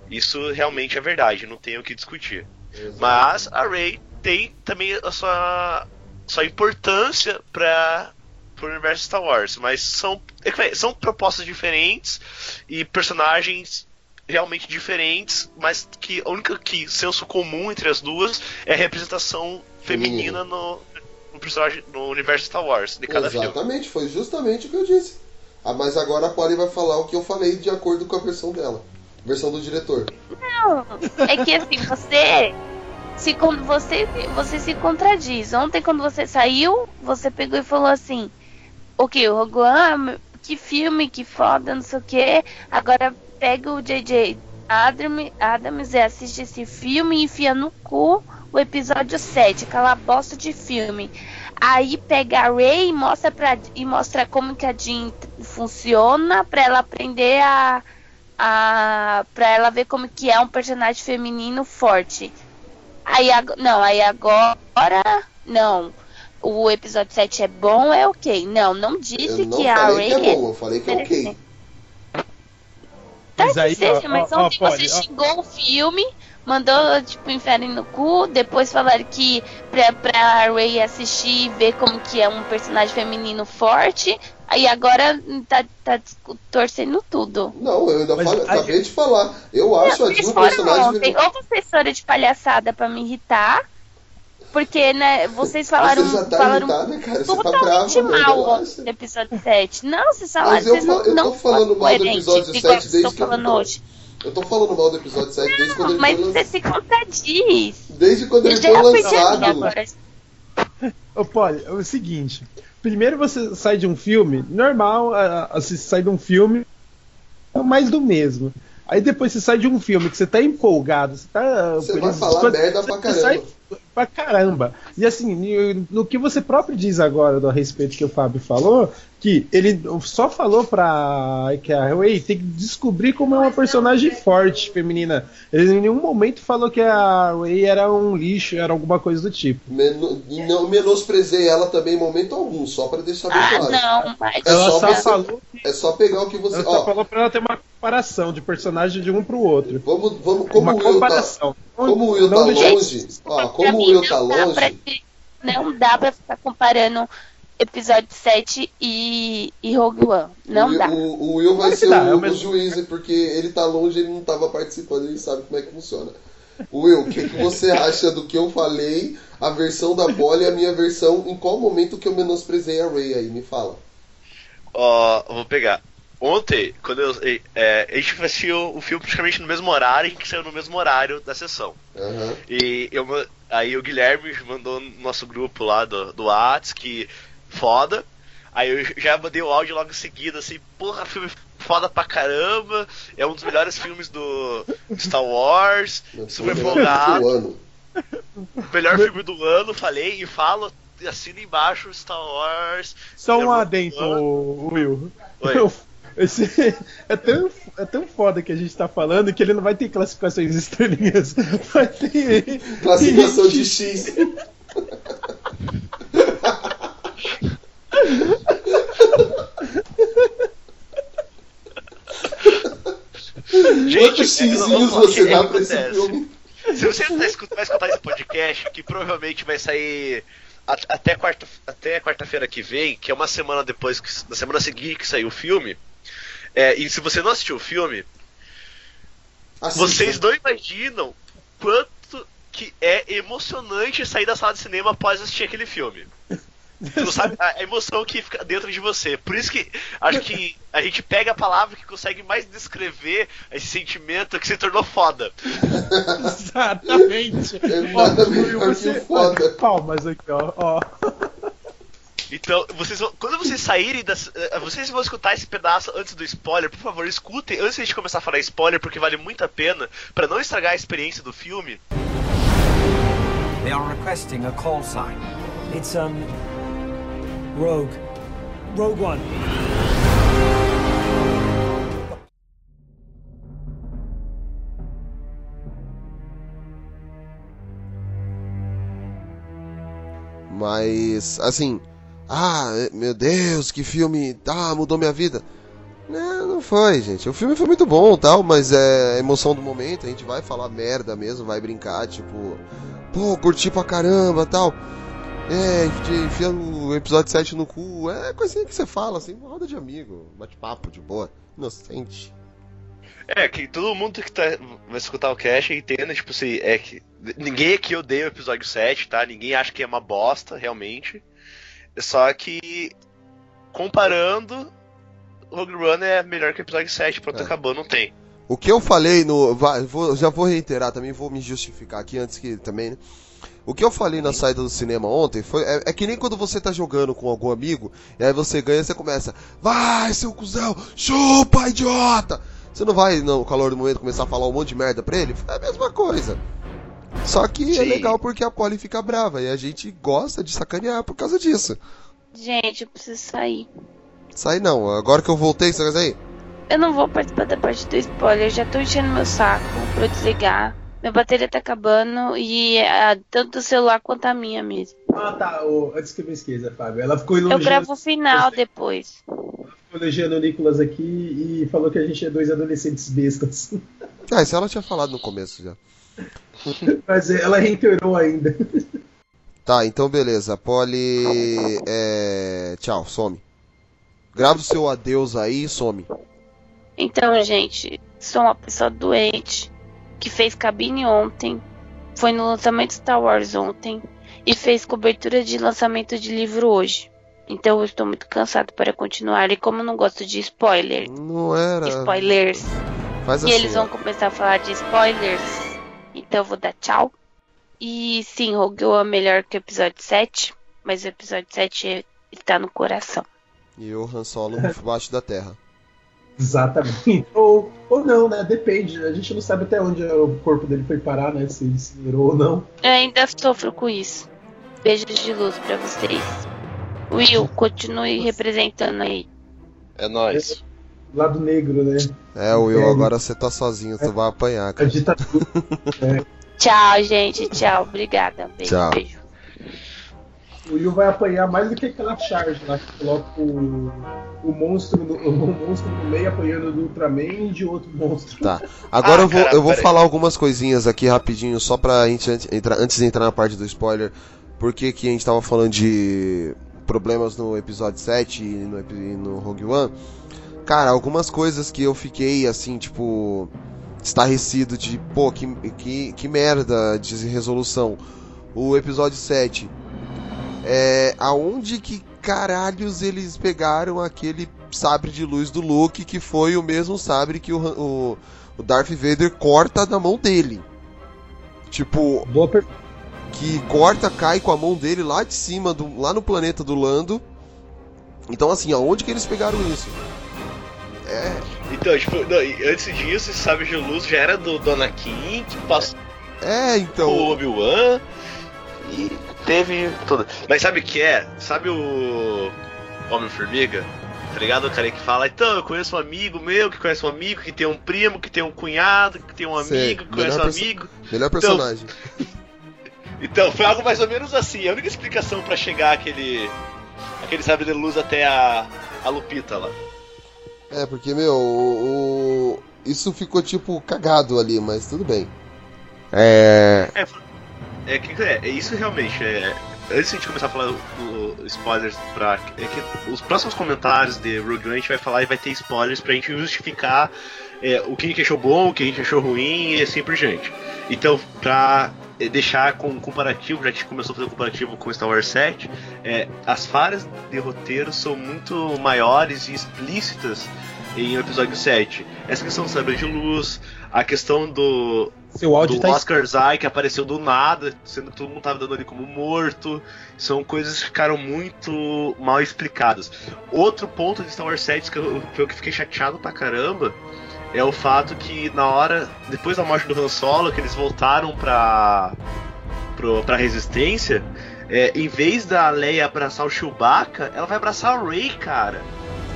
Isso realmente é verdade, não tenho o que discutir. Exato. Mas a Ray tem também a sua, sua importância para pro universo Star Wars, mas são, é são propostas diferentes e personagens realmente diferentes, mas que a única que senso comum entre as duas é a representação feminina no, no personagem no universo Star Wars de cada filme. Exatamente, foi justamente o que eu disse. Ah, mas agora a Polly vai falar o que eu falei de acordo com a versão dela. Versão do diretor. Não, é que assim, você se quando você você se contradiz. Ontem quando você saiu, você pegou e falou assim: "OK, o Rogue que filme, que foda, não sei o quê. Agora pega o JJ Adam, Adams e assiste esse filme e enfia no cu o episódio 7, aquela bosta de filme. Aí pega a Ray e mostra, pra, e mostra como que a Jean funciona pra ela aprender a, a. pra ela ver como que é um personagem feminino forte. Aí não, aí agora. Não. O episódio 7 é bom, é ok. Não, não disse não que a Ray. Que é bom, eu falei que é ok. Tá Mas que aí, seja, ó, mas ó, ontem ó, você pode, ó. xingou o filme, mandou, tipo, inferno no cu, depois falaram que pra, pra Ray assistir e ver como que é um personagem feminino forte, aí agora tá, tá torcendo tudo. Não, eu ainda Mas a acabei de falar. Eu acho a Vocês Jill um personagem. ontem, ou foram de palhaçada pra me irritar, porque, né, vocês falaram, Você já tá falaram irritada, cara. Você tá totalmente brava, mal Relaxa. no episódio 7. Não, vocês falaram, Mas eu vocês não, eu tô não falando mal do episódio igual 7 vocês desde que eu falando tô- hoje. Eu tô falando mal do episódio 7 desde quando ele Mas foi você lançado. se contradiz. Desde quando Eu ele já foi lançado. agora. Ô, Polly, é o seguinte. Primeiro você sai de um filme, normal, você sai de um filme, é mais do mesmo. Aí depois você sai de um filme que você tá empolgado, você tá. Você vai falar merda pra você sai caramba. pra caramba. E assim, no- no que você próprio diz agora do a respeito que o Fábio falou, que ele só falou pra que a Ray tem que descobrir como é uma personagem forte feminina. Ele em nenhum momento falou que a Ray era um lixo, era alguma coisa do tipo. Meno- Não menosprezei ela também em momento algum, só pra deixar bem Ah, claro. não, mas. É Ela só só você- falou É só pegar o que você. Ela só Ó, falou pra ela ter uma comparação de personagem de um pro outro. vamos, vamos, como uma o Will tá, comparação. como o Will Não tá longe, ó, como o Will tá longe, Não dá pra ficar comparando episódio 7 e, e Rogue One. Não o, dá. O, o Will vai ser dá, o, é o o juiz, porque ele tá longe, ele não tava participando, ele sabe como é que funciona. Will, o que, que você acha do que eu falei, a versão da Polly e a minha versão, em qual momento que eu menosprezei a Ray aí? Me fala. Ó, eu vou pegar. Ontem, quando eu. é, a gente assistiu o filme praticamente no mesmo horário, a gente saiu no mesmo horário da sessão. Aham. E eu, aí o Guilherme mandou no nosso grupo lá do, do Whats que foda. Aí eu já mandei o áudio logo em seguida, assim, porra, filme foda pra caramba. É um dos melhores filmes do Star Wars. Eu Super tô empolgado. do ano. Melhor filme do ano, falei e falo, assina embaixo Star Wars. Só um adendo. Will. Oi. Eu- esse- é, tão, é tão foda que a gente tá falando que ele não vai ter classificações estrelinhas. Vai ter. Classificação de X. Quantos xizinhos é, você dá pra esse acontece. filme? Se você não tá escut- vai escutar esse podcast, que provavelmente vai sair até quarta até quarta-feira que vem, que é uma semana depois, que, na semana seguinte que saiu o filme. é, e se você não assistiu o filme, Assista. vocês não imaginam quanto que é emocionante sair da sala de cinema após assistir aquele filme. Tu não sabe a emoção que fica dentro de você. Por isso que acho que a gente pega a palavra que consegue mais descrever esse sentimento que se tornou foda. Exatamente. É nada Ó, o foda. Palmas aqui, ó. ó. Então, vocês vão, quando vocês saírem das. eh, Vocês vão escutar esse pedaço antes do spoiler, por favor, escutem antes de a gente começar a falar spoiler, porque vale muito a pena, pra não estragar a experiência do filme. They are requesting a call sign. It's, um. Rogue. Rogue One. Mas, assim, ah, meu Deus, que filme, ah, mudou minha vida. Não, não foi, gente. O filme foi muito bom tal, mas é emoção do momento, a gente vai falar merda mesmo, vai brincar, tipo, pô, curti pra caramba tal. É, enfia- o episódio 7 no cu. É coisinha que você fala, assim, uma roda de amigo, bate-papo de boa, inocente. É, que todo mundo que tá, vai escutar o cast entenda, tipo assim, é que ninguém aqui odeia o episódio 7, tá? Ninguém acha que é uma bosta, realmente. Só que, comparando, Rogue One é melhor que o episódio 7, pronto, É. acabou, não tem. O que eu falei no. vai, vou- já vou reiterar também, vou me justificar aqui antes que também, né? O que eu falei na saída do cinema ontem foi. É, é que nem quando você tá jogando com algum amigo, e aí você ganha você começa. Vai, seu cuzão! Chupa, idiota! Você não vai, no calor do momento, começar a falar um monte de merda pra ele? É a mesma coisa. Só que é Sim. legal porque a Polly fica brava e a gente gosta de sacanear por causa disso. Gente, eu preciso sair. Sai não, agora que eu voltei, você quer sair? Eu não vou participar da parte do spoiler, já tô enchendo meu saco pra eu desligar. Minha bateria tá acabando e ah, tanto o celular quanto a minha mesmo. Ah, tá. ô, antes que eu me esqueça, Fábio. Ela ficou Eu elogiando, gravo o final depois. ficou elogiando o Nicolas aqui e falou que a gente é dois adolescentes bestas. Ah, isso ela tinha falado no começo já. Mas ela reiterou ainda. Tá, então beleza. Polly. É... Tchau, some. Grava o seu adeus aí e some. Então, gente, sou uma pessoa doente que fez cabine ontem, foi no lançamento Star Wars ontem e fez cobertura de lançamento de livro hoje. Então eu estou muito cansado para continuar. E como eu não gosto de spoiler, Não era. spoilers, Faz e assim. eles vão ó. começar a falar de spoilers, então eu vou dar tchau. E sim, Rogue One é melhor que o episódio 7, mas o episódio 7 é- está no coração. E o Han Solo debaixo da terra. Exatamente. Ou, ou não, né? Depende. A gente não sabe até onde o corpo dele foi parar, né? Se ele incinerou ou não. Eu ainda sofro com isso. Beijos de luz pra vocês. Will, continue representando aí. É nóis. Lado negro, né? É, Will, É. agora você tá sozinho, você vai apanhar, cara. ditadura. Tchau, gente. Tchau. Obrigada. Beijo, Tchau. beijo. O Will vai apanhar mais do que aquela charge lá que coloca o, o, monstro no, o monstro no meio apanhando do Ultraman e de outro monstro. Tá. Agora Ah, eu vou, cara, eu vou falar algumas coisinhas aqui rapidinho, só pra gente entrar, antes de entrar na parte do spoiler. Porque que a gente tava falando de problemas no episódio 7 e no, e no Rogue One. Cara, algumas coisas que eu fiquei assim, tipo. estarrecido de, pô, que, que, que merda de resolução. O episódio 7. É. Aonde que caralhos eles pegaram aquele sabre de luz do Luke, que foi o mesmo sabre que o, o, o Darth Vader corta da mão dele. Tipo, Boa pergunta. que corta, cai com a mão dele lá de cima, do, lá no planeta do Lando. Então, assim, aonde que eles pegaram isso? É, Então, tipo, não, antes disso, esse sabre de luz já era do, do Anakin, que passou é, então. o Obi-Wan e teve tudo. Mas sabe o que é? Sabe o Homem-Formiga? Tá ligado? O cara que fala, então, eu conheço um amigo meu, que conhece um amigo, que tem um primo, que tem um cunhado, que tem um Sei, amigo, que conhece um amigo. Melhor personagem. Então, foi algo mais ou menos assim. A única explicação pra chegar aquele. aquele sabre de luz até a, a Lupita lá. É, porque, meu, o, o- isso ficou tipo cagado ali, mas tudo bem. É. É que é, é isso realmente é. Antes de a gente começar a falar spoilers pra. É que os próximos comentários de Rogue One a gente vai falar e vai ter spoilers pra gente justificar é, o que a gente achou bom, o que a gente achou ruim e assim por diante. Então, pra é, deixar com um comparativo, já que a gente começou a fazer um comparativo com Star Wars 7, é, as falhas de roteiro são muito maiores e explícitas em episódio 7. Essa questão do sabre de luz, a questão do, Seu áudio do tá Oscar Zay que apareceu do nada, sendo que todo mundo tava dando ele como morto. São coisas que ficaram muito mal explicadas. Outro ponto de Star Wars 7 que eu, que eu fiquei chateado pra caramba é o fato que na hora, depois da morte do Han Solo, que eles voltaram pra, pro, pra Resistência, é, em vez da Leia abraçar o Chewbacca, ela vai abraçar o Rey, cara.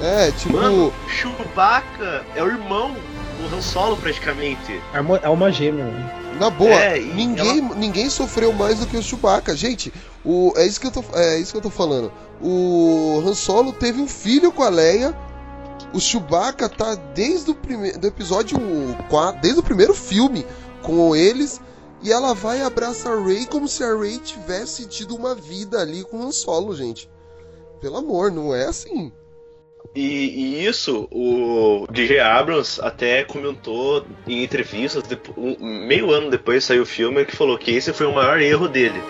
É, tipo. Mano, Chewbacca é o irmão do Han Solo praticamente. Armo- É uma gêmea. né? Na boa, É, ninguém, ninguém sofreu mais do que o Chewbacca. Gente, o, é, isso que eu tô, é isso que eu tô falando. O Han Solo teve um filho com a Leia. O Chewbacca tá desde o primeiro do episódio 4, desde o primeiro filme com eles. E ela vai e abraça a Rey como se a Rey tivesse tido uma vida ali com o Han Solo, gente. Pelo amor, não é assim. E, e isso o DJ Abrams até comentou em entrevistas, meio ano depois saiu o filme, que falou que esse foi o maior erro dele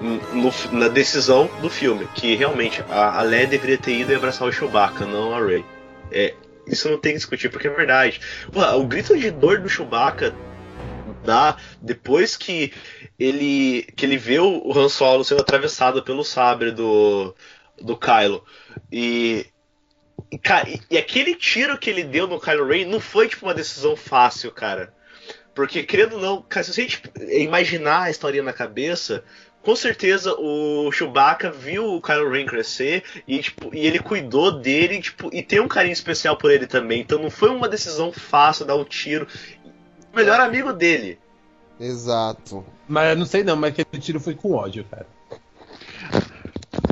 no- na decisão do filme, que realmente a, a Leia deveria ter ido e abraçar o Chewbacca, não a Rey. É, isso não tem que discutir, porque é verdade. Pô, o grito de dor do Chewbacca dá depois que ele que ele vê o Han Solo sendo atravessado pelo sabre do do Kylo e, cara, e, aquele tiro que ele deu no Kylo Ren não foi tipo uma decisão fácil, cara. Porque, querendo ou não, cara, se a gente imaginar a historinha na cabeça, com certeza o Chewbacca viu o Kylo Ren crescer e, tipo, e ele cuidou dele tipo, e tem um carinho especial por ele também. Então não foi uma decisão fácil dar o tiro. O melhor amigo dele. Exato. Mas eu não sei não, mas aquele tiro foi com ódio, cara.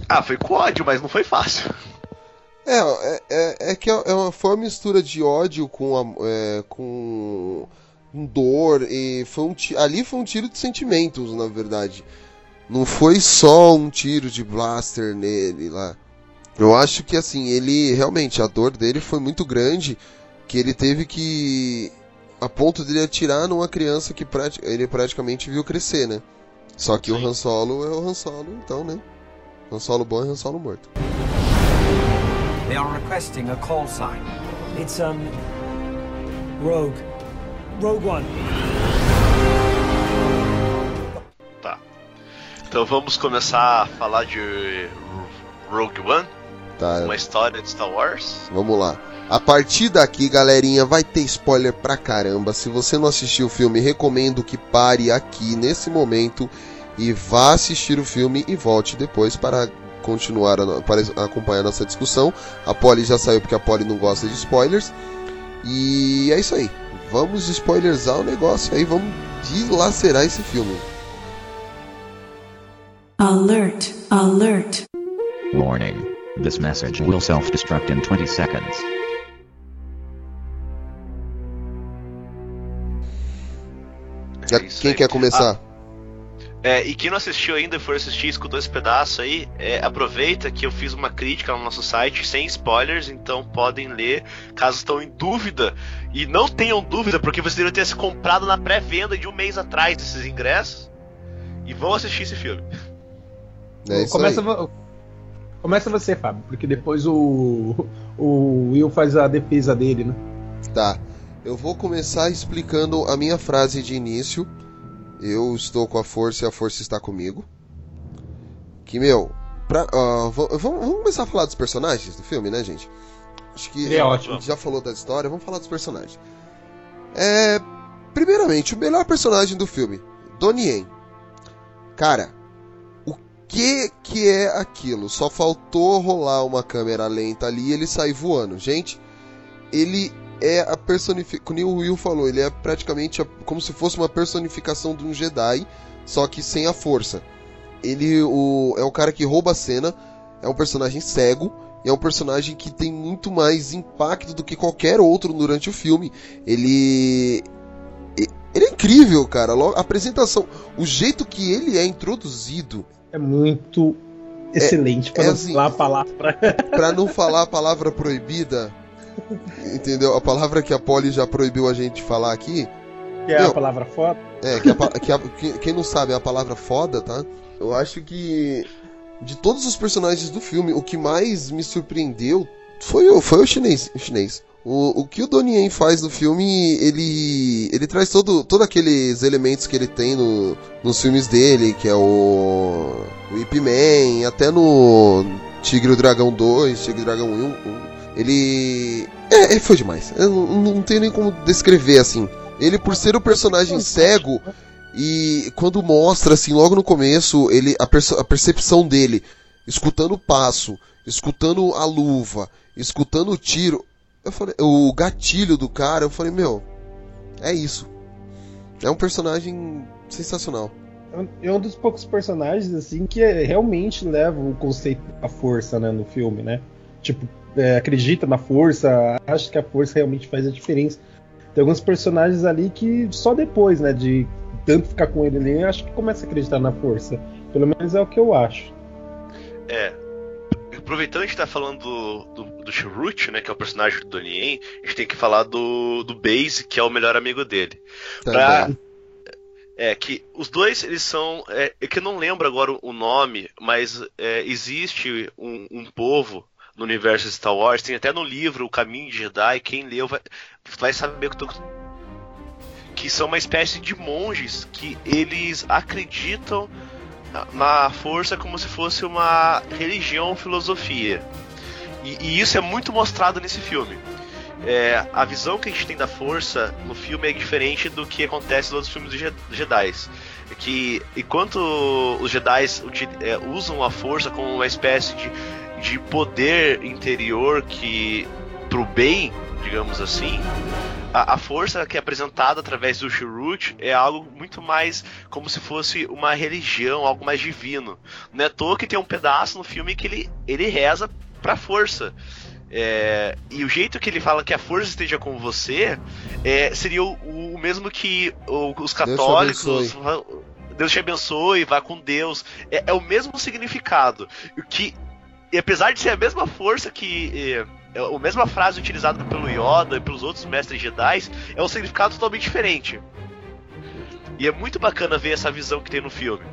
Ah, foi com ódio, mas não foi fácil. É, é, é, é que é uma, foi uma mistura de ódio com, a- é, com dor e foi um ali foi um tiro de sentimentos, na verdade. Não foi só um tiro de blaster nele lá. Eu acho que assim, ele realmente a dor dele foi muito grande que ele teve que a ponto dele atirar numa criança que prati- ele praticamente viu crescer, né? Só que o Han Solo é o Han Solo, então, né? Han Solo bom é Han Solo morto. They are requesting a call sign. It's, um. Rogue. Rogue One. Tá. Então vamos começar a falar de Rogue One, Tá, uma história de Star Wars. Vamos lá. A partir daqui, galerinha, vai ter spoiler pra caramba. Se você não assistiu o filme, recomendo que pare aqui nesse momento e vá assistir o filme e volte depois para continuar a, para acompanhar nossa discussão. A Polly já saiu porque a Polly não gosta de spoilers. E é isso aí. Vamos spoilerzar o negócio aí, vamos dilacerar esse filme. Alert, alert. Warning. This message will self-destruct in 20 seconds. Quem quer começar? É, e quem não assistiu ainda e for assistir e escutou esse pedaço aí, é, aproveita que eu fiz uma crítica no nosso site sem spoilers, então podem ler caso estão em dúvida. E não tenham dúvida, porque vocês deveriam ter se comprado na pré-venda de um mês atrás desses ingressos. E vão assistir esse filme. É isso começa, vo- começa você, Fábio, porque depois o, o Will faz a defesa dele, né? Tá. Eu vou começar explicando a minha frase de início. Eu estou com a força e a força está comigo. Que, meu, pra, va- vamos, vamos começar a falar dos personagens do filme, né, gente? Acho que a ótimo. gente já falou da história, vamos falar dos personagens. É, primeiramente, o melhor personagem do filme, Donnie Yen. Cara, o que que é aquilo? Só faltou rolar uma câmera lenta ali e ele sair voando. Gente, ele é a personificação. Como o Will falou, ele é praticamente a- como se fosse uma personificação de um Jedi, só que sem a força. Ele o, é o cara que rouba a cena, é um personagem cego, e é um personagem que tem muito mais impacto do que qualquer outro durante o filme. Ele. Ele é incrível, cara. A apresentação, o jeito que ele é introduzido, É muito excelente para é não assim- falar a palavra. Pra não falar a palavra proibida, entendeu? A palavra que a Polly já proibiu a gente falar aqui, Que é Meu, a palavra foda. É, que, a que a- que- quem não sabe é a palavra foda, tá? Eu acho que de todos os personagens do filme, o que mais me surpreendeu foi o, foi o chinês. O, chinês. O, o que o Donnie Yen faz no filme, ele ele traz todo, todo aqueles elementos que ele tem no, nos filmes dele, que é o, o Ip Man, até no Tigre e o Dragão 2, Tigre e o Dragão 1, um, ele... É, ele foi demais. Eu não, tenho nem como descrever, assim. Ele, por ser o personagem cego, e quando mostra, assim, logo no começo, ele a, a percepção dele, escutando o passo, escutando a luva, escutando o tiro, eu falei, o gatilho do cara, eu falei, meu, é isso. É um personagem sensacional. É um dos poucos personagens, assim, que é- realmente leva o conceito da força, né, no filme, né? Tipo, é, acredita na força, acha que a força realmente faz a diferença. Tem alguns personagens ali que só depois, né, de tanto ficar com ele ali, eu acho que começa a acreditar na força. Pelo menos é o que eu acho. É. Aproveitando que a gente tá falando do, do, do né, que é o personagem do Donnie Yen, a gente tem que falar do, do Base, que é o melhor amigo dele. Pra, é, que os dois, eles são. É, é que eu não lembro agora o nome, mas é, existe um, um povo no universo de Star Wars, tem até no livro O Caminho de Jedi, quem leu vai, vai saber que tô que são uma espécie de monges que eles acreditam na força como se fosse uma religião, filosofia. E, e isso é muito mostrado nesse filme. É, a visão que a gente tem da força no filme é diferente do que acontece nos outros filmes dos Jedi. Que enquanto os Jedi é, usam a força como uma espécie de, de poder interior que pro bem, digamos assim, a, a, força que é apresentada através do Shirut é algo muito mais como se fosse uma religião, algo mais divino. Não é toa que tem um pedaço no filme que ele, ele reza pra força. É, e o jeito que ele fala que a força esteja com você é, seria o, o, mesmo que o, os católicos. Deus te abençoe, Deus te abençoe vá com Deus. É, é o mesmo significado. Que, e apesar de ser a mesma força que. É, a mesma frase utilizada pelo Yoda e pelos outros mestres Jedi é um significado totalmente diferente. E é muito bacana ver essa visão que tem no filme.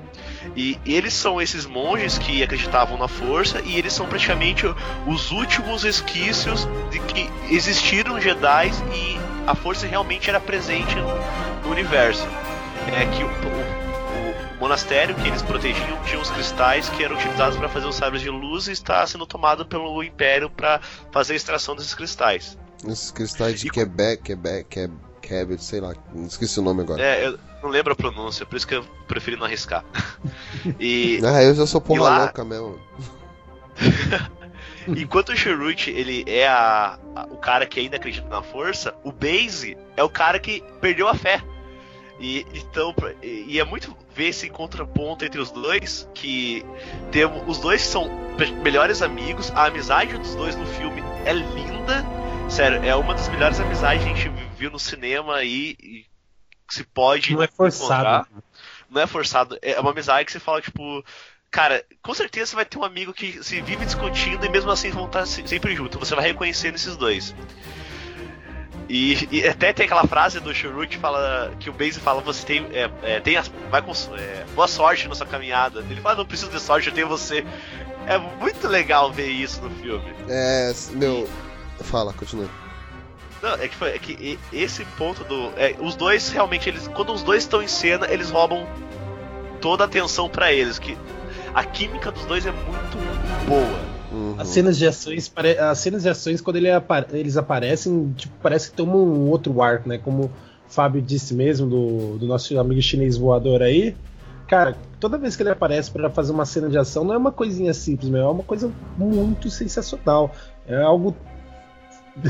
E, e, eles são esses monges que acreditavam na força e eles são praticamente os últimos resquícios de que existiram Jedi e a força realmente era presente no, no universo. É que o, o monastério que eles protegiam tinha os cristais que eram utilizados para fazer os sabres de luz e está sendo tomado pelo Império para fazer a extração desses cristais. Esses cristais de e... Quebec, Quebec, Quebec, sei lá, esqueci o nome agora. É, eu não lembro a pronúncia, por isso que eu preferi não arriscar. E, ah, eu já sou porra lá... louca mesmo. Enquanto o Shirut, ele é a, a, o cara que ainda acredita na força, o Base é o cara que perdeu a fé. E, então, e é muito ver esse contraponto entre os dois, que temos os dois são melhores amigos, a amizade dos dois no filme é linda, sério, é uma das melhores amizades que a gente viu no cinema aí, e se pode não é forçado, encontrar. não é forçado, é uma amizade que você fala tipo Cara, com certeza você vai ter um amigo que se vive discutindo e mesmo assim vão estar sempre juntos. Você vai reconhecer nesses dois. E, e, até tem aquela frase do Shurut que fala que o Base fala você tem, é, é, tem as, vai com é, boa sorte na sua caminhada. Ele fala não preciso de sorte, eu tenho você. É muito legal ver isso no filme. É, meu, e, fala, continua. Não, é que, foi, é que esse ponto do, é, os dois realmente eles, quando os dois estão em cena, eles roubam toda a atenção para eles, que a química dos dois é muito boa. Uhum. As cenas de ações, as cenas de ações quando ele eles aparecem, tipo, parece que tomam um outro arco, né? Como o Fábio disse mesmo do, do nosso amigo chinês voador aí. Cara, toda vez que ele aparece para fazer uma cena de ação, não é uma coisinha simples, meu, é uma coisa muito sensacional. É algo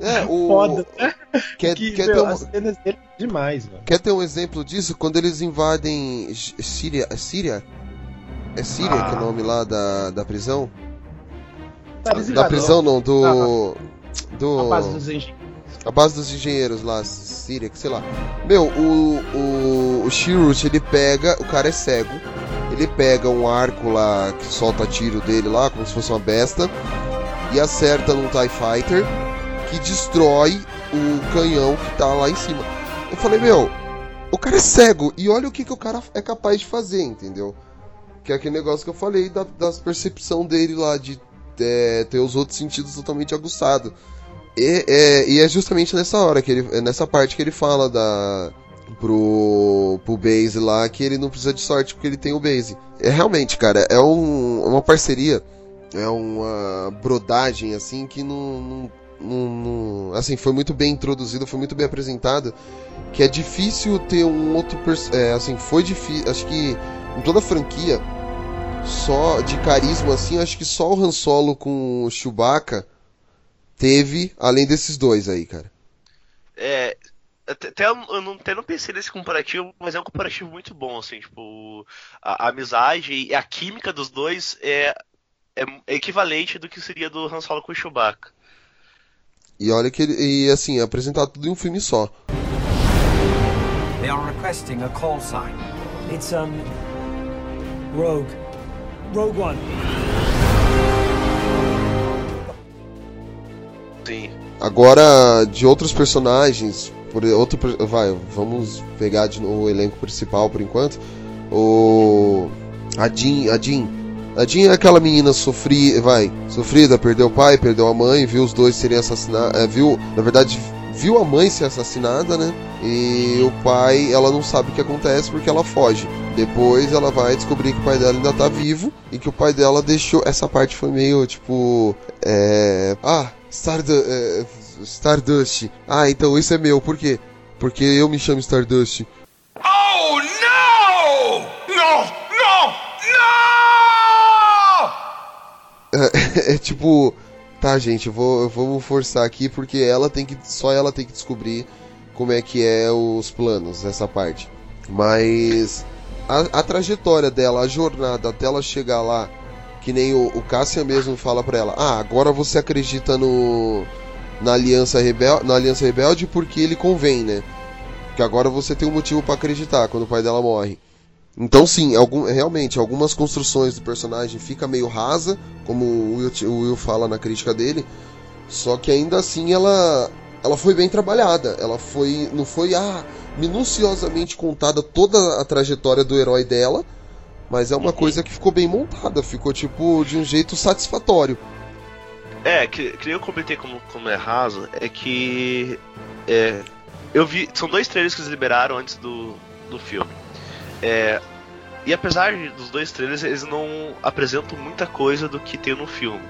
é, o... Foda, né? Quer, que, quer meu, ter um... as cenas dele demais, mano. Quer ter um exemplo disso? Quando eles invadem Síria, Síria? É Síria ah. que é o ah. nome lá da, da prisão? Tá da prisão não, do. do a base dos engenheiros. A base dos engenheiros lá, Síria, que sei lá. Meu, o, o, o Shirut, ele pega. O cara é cego. Ele pega um arco lá que solta tiro dele lá, como se fosse uma besta. E acerta num TIE Fighter que destrói o canhão que tá lá em cima. Eu falei, meu, o cara é cego. E olha o que, que o cara é capaz de fazer, entendeu? Que é aquele negócio que eu falei da, percepção dele lá, de é, ter os outros sentidos totalmente aguçados. E é, e é justamente nessa hora, que ele, nessa parte que ele fala da, pro, pro Base lá que ele não precisa de sorte porque ele tem o Base. É realmente, cara, é um, uma parceria, é uma brodagem assim que não, não, assim foi muito bem introduzida, foi muito bem apresentada, que é difícil ter um outro, é, assim foi difícil, acho que em toda a franquia, só de carisma assim, acho que só o Han Solo com o Chewbacca teve, além desses dois aí, cara. É, até eu não, até não pensei nesse comparativo, mas é um comparativo muito bom, assim, tipo, a, a amizade e a química dos dois é, é, é, equivalente do que seria do Han Solo com o Chewbacca. E olha que ele, e assim, é apresentar tudo em um filme só. The are requesting a call sign. It's, um. Rogue. Rogue One. Sim. Agora, de outros personagens, por outro, vai, vamos pegar de novo o elenco principal por enquanto. O a Jean, a Jean, a Jean é aquela menina sofri, vai, sofrida, perdeu o pai, perdeu a mãe, viu os dois serem assassinados, é, viu, na verdade, viu a mãe ser assassinada, né? E o pai, ela não sabe o que acontece porque ela foge. Depois ela vai descobrir que o pai dela ainda tá vivo e que o pai dela deixou. Essa parte foi meio tipo. É. Ah, Stardu é, Stardust. Ah, então isso é meu. Por quê? Porque eu me chamo Stardust. Oh, no! No! No! No! É, é tipo. Tá, gente, eu vou, eu vou forçar aqui porque ela tem que. Só ela tem que descobrir como é que é os planos, essa parte. Mas. A, a trajetória dela, a jornada até ela chegar lá, que nem o, o Cassian mesmo fala pra ela: Ah, agora você acredita no. Na Aliança, Rebel, na Aliança Rebelde porque ele convém, né? Que agora você tem um motivo pra acreditar quando o pai dela morre. Então sim, algum, realmente, algumas construções do personagem fica meio rasa, como o Will, o Will fala na crítica dele. Só que ainda assim ela ela foi bem trabalhada. Ela foi não foi ah, minuciosamente contada toda a trajetória do herói dela, mas é uma coisa que ficou bem montada, ficou tipo de um jeito satisfatório. É, que, que eu comentei como, como é raso, é que. É, eu vi. São dois trailers que eles liberaram antes do, do filme. É, e apesar dos dois trailers, eles não apresentam muita coisa do que tem no filme.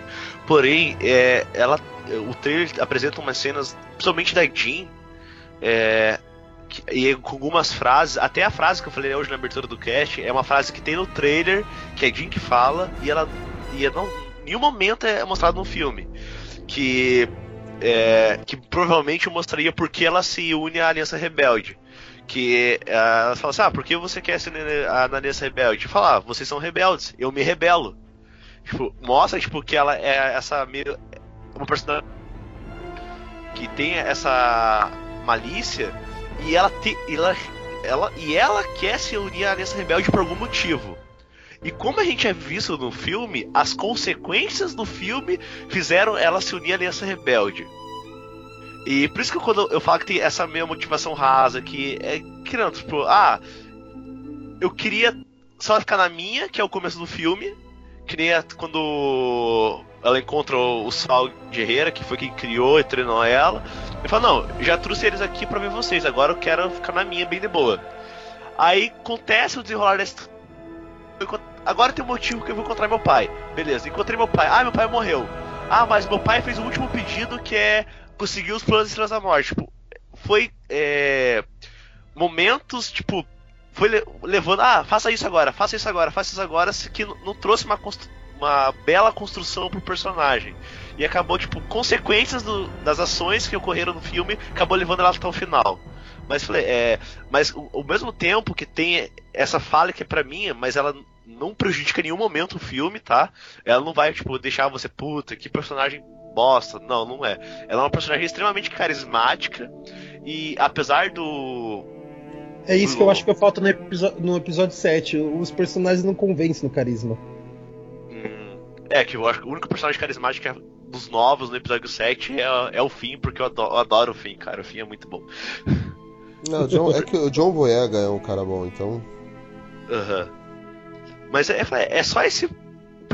Porém, é, ela, o trailer apresenta umas cenas, principalmente da Jean, é, que- e com algumas frases, até a frase que eu falei hoje na abertura do cast, é uma frase que tem no trailer, que é Jean que fala, e ela e não, em nenhum momento é mostrado no filme. Que, é, que provavelmente mostraria por que ela se une à Aliança Rebelde. Que é, ela fala assim: ah, por que você quer se unir à na Aliança Rebelde? Fala, ah, vocês são rebeldes, eu me rebelo. Tipo, mostra tipo, que ela é essa meio. Uma personagem que tem essa malícia e ela, te, ela, ela e ela quer se unir à Aliança Rebelde por algum motivo. E como a gente é visto no filme, as consequências do filme fizeram ela se unir à Aliança Rebelde. E por isso que quando eu falo que tem essa meia motivação rasa, que é criando, tipo, ah, eu queria só ficar na minha, que é o começo do filme, que nem a- quando ela encontra o Sal Guerreira, que foi quem criou e treinou ela. Ele fala, não, já trouxe eles aqui pra ver vocês, agora eu quero ficar na minha bem de boa. Aí acontece o desenrolar. Eu encont- Agora tem um motivo que eu vou encontrar meu pai. Beleza, encontrei meu pai. Ah, meu pai morreu. Ah, mas meu pai fez o último pedido que é conseguir os planos de Estrelas da Morte. Tipo, foi é, momentos, tipo, foi le- levando, ah, faça isso agora, faça isso agora, faça isso agora, que não, trouxe uma, uma bela construção pro personagem. E acabou, tipo, consequências do- das ações que ocorreram no filme, acabou levando ela até o final. Mas falei, é, mas ao mesmo tempo que tem essa falha que é pra mim, mas ela não prejudica em nenhum momento o filme, tá? Ela não vai, tipo, deixar você, puta, que personagem bosta. Não, não é. Ela é uma personagem extremamente carismática e apesar do. É isso que eu acho que falta no, no episódio 7. Os personagens não convencem no carisma. É, que eu acho que o único personagem carismático é dos novos no episódio 7 é, é o Finn, porque eu adoro, eu adoro o Finn, cara. O Finn é muito bom. Não, John- é que o John Boyega é um cara bom, então. Aham. Mas é, é- é só esse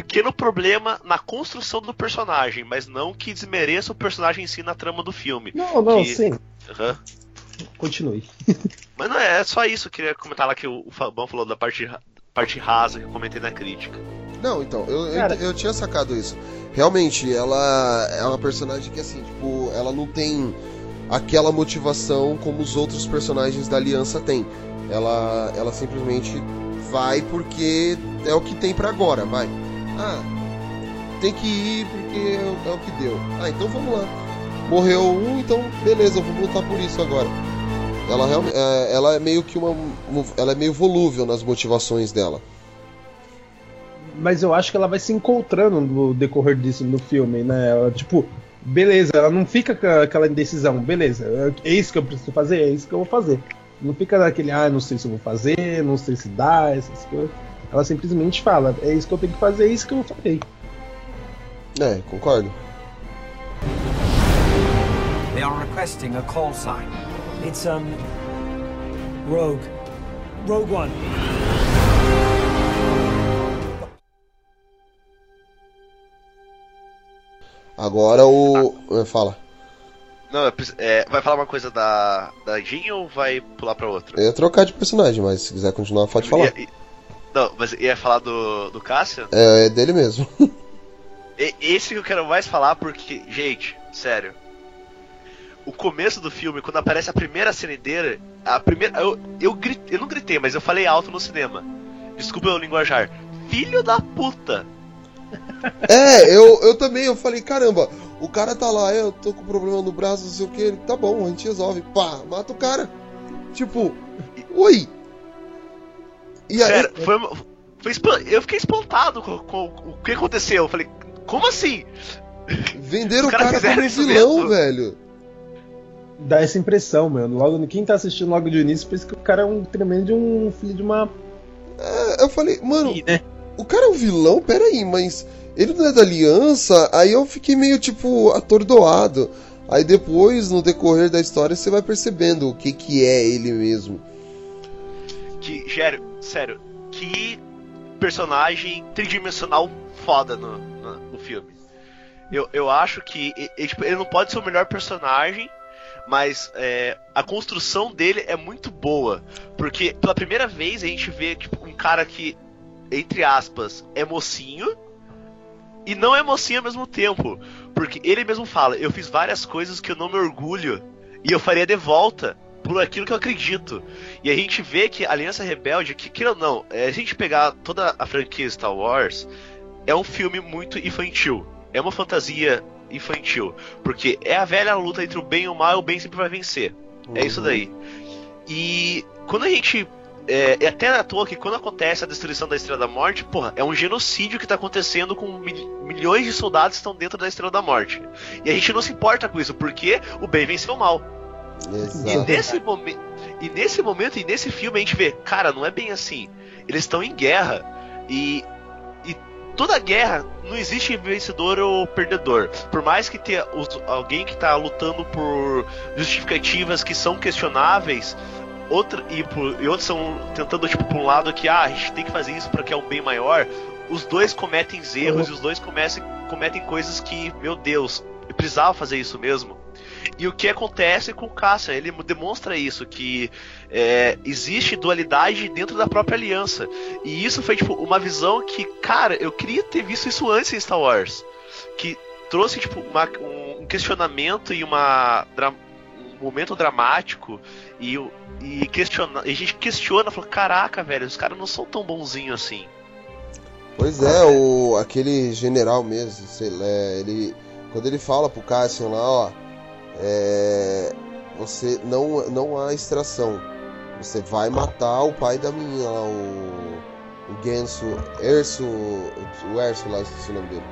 pequeno problema na construção do personagem, mas não que desmereça o personagem em si na trama do filme. Não, não, Que- sim. Aham. Continue. Mas não é, é só isso. Eu queria comentar lá que o, o Fabão falou da parte, parte rasa que eu comentei na crítica. Não, então, eu, eu- Cara- eu, tinha sacado isso. Realmente, ela é uma personagem que, assim, tipo, ela não tem aquela motivação como os outros personagens da Aliança têm. Ela, ela simplesmente vai porque é o que tem pra agora, vai. Ah, tem que ir porque é o- é o que deu. Ah, então vamos lá. Morreu um, então beleza, vamos lutar por isso agora. Ela, é, ela é meio que uma. Ela é meio volúvel nas motivações dela. Mas eu acho que ela vai se encontrando no decorrer disso no filme, né? Ela, tipo, beleza, ela não fica com aquela indecisão, beleza, é isso que eu preciso fazer, é isso que eu vou fazer. Não fica naquele, ah, não sei se eu vou fazer, não sei se dá, essas coisas. Ela simplesmente fala, é isso que eu tenho que fazer, é isso que eu falei. É, concordo. They are requesting a call sign. It's, um. Rogue. Rogue One. Agora o. é, Fala. Não, é, é, vai falar uma coisa da, da Jean ou vai pular pra outra? Eu ia trocar de personagem, mas se quiser continuar, pode falar. Ia- ia- não, mas ia falar do, do Cassian? É, é dele mesmo. E- Esse que eu quero mais falar porque, gente, sério. O começo do filme, quando aparece a primeira cena dele, a primeira. Eu, eu, grit- eu não gritei, mas eu falei alto no cinema. Desculpa o linguajar. Filho da puta! É, eu, eu também, eu falei, caramba, o cara tá lá, eu tô com problema no braço, não sei o que, ele, tá bom, a gente resolve. Pá, mata o cara. Tipo, oi. E aí, Sério, foi, uma- foi espan- eu fiquei espantado com, com o que aconteceu. Eu falei, como assim? venderam o cara fizeram como vilão, mesmo? velho. Dá essa impressão, mano. Logo, quem tá assistindo logo de início pensa que o cara é um tremendo de um filho de uma. É, eu falei, mano, Ih, né? o cara é um vilão? Pera aí, mas ele não é da aliança? Aí eu fiquei meio, tipo, atordoado. Aí depois, no decorrer da história, você vai percebendo o que que é ele mesmo. Que, sério, que personagem tridimensional foda no, no, no filme. Eu, eu acho que e- e, tipo, ele não pode ser o melhor personagem, mas é, a construção dele é muito boa. Porque pela primeira vez a gente vê tipo, um cara que, entre aspas, é mocinho e não é mocinho ao mesmo tempo. Porque ele mesmo fala, eu fiz várias coisas que eu não me orgulho e eu faria de volta por aquilo que eu acredito. E a gente vê que a Aliança Rebelde, que queira ou não, é, a gente pegar toda a franquia Star Wars, é um filme muito infantil. É uma fantasia infantil. Porque é a velha luta entre o bem e o mal, e o bem sempre vai vencer. É isso daí. E quando a gente. É, é até à toa que quando acontece a destruição da Estrela da Morte, porra, é um genocídio que tá acontecendo com mil- milhões de soldados que estão dentro da Estrela da Morte. E a gente não se importa com isso, porque o bem venceu o mal. E Exato. nesse, momen- e nesse momento, e nesse filme, a gente vê, cara, não é bem assim. Eles estão em guerra. E, e toda guerra não existe vencedor ou perdedor. Por mais que tenha os- alguém que está lutando por justificativas que são questionáveis. Outra, e, por- e outros estão tentando, tipo, por um lado que ah, a gente tem que fazer isso porque é um bem maior. Os dois cometem erros e os dois comecem, cometem coisas que, meu Deus, eu precisava fazer isso mesmo. E o que acontece com o Cassian? Ele demonstra isso, que é, existe dualidade dentro da própria aliança. E isso foi tipo uma visão que, cara, eu queria ter visto isso antes em Star Wars. Que trouxe tipo uma- um questionamento e uma um momento dramático e, e questiona, e a gente questiona, fala, caraca, velho, os caras não são tão bonzinhos assim. Pois é, o, aquele general mesmo, sei lá, ele. Quando ele fala pro Cassian lá, ó. É, você não, não há extração. Você vai matar o pai da menina lá, o. O Genso. Erso. O Erso lá, esqueci o nome dele.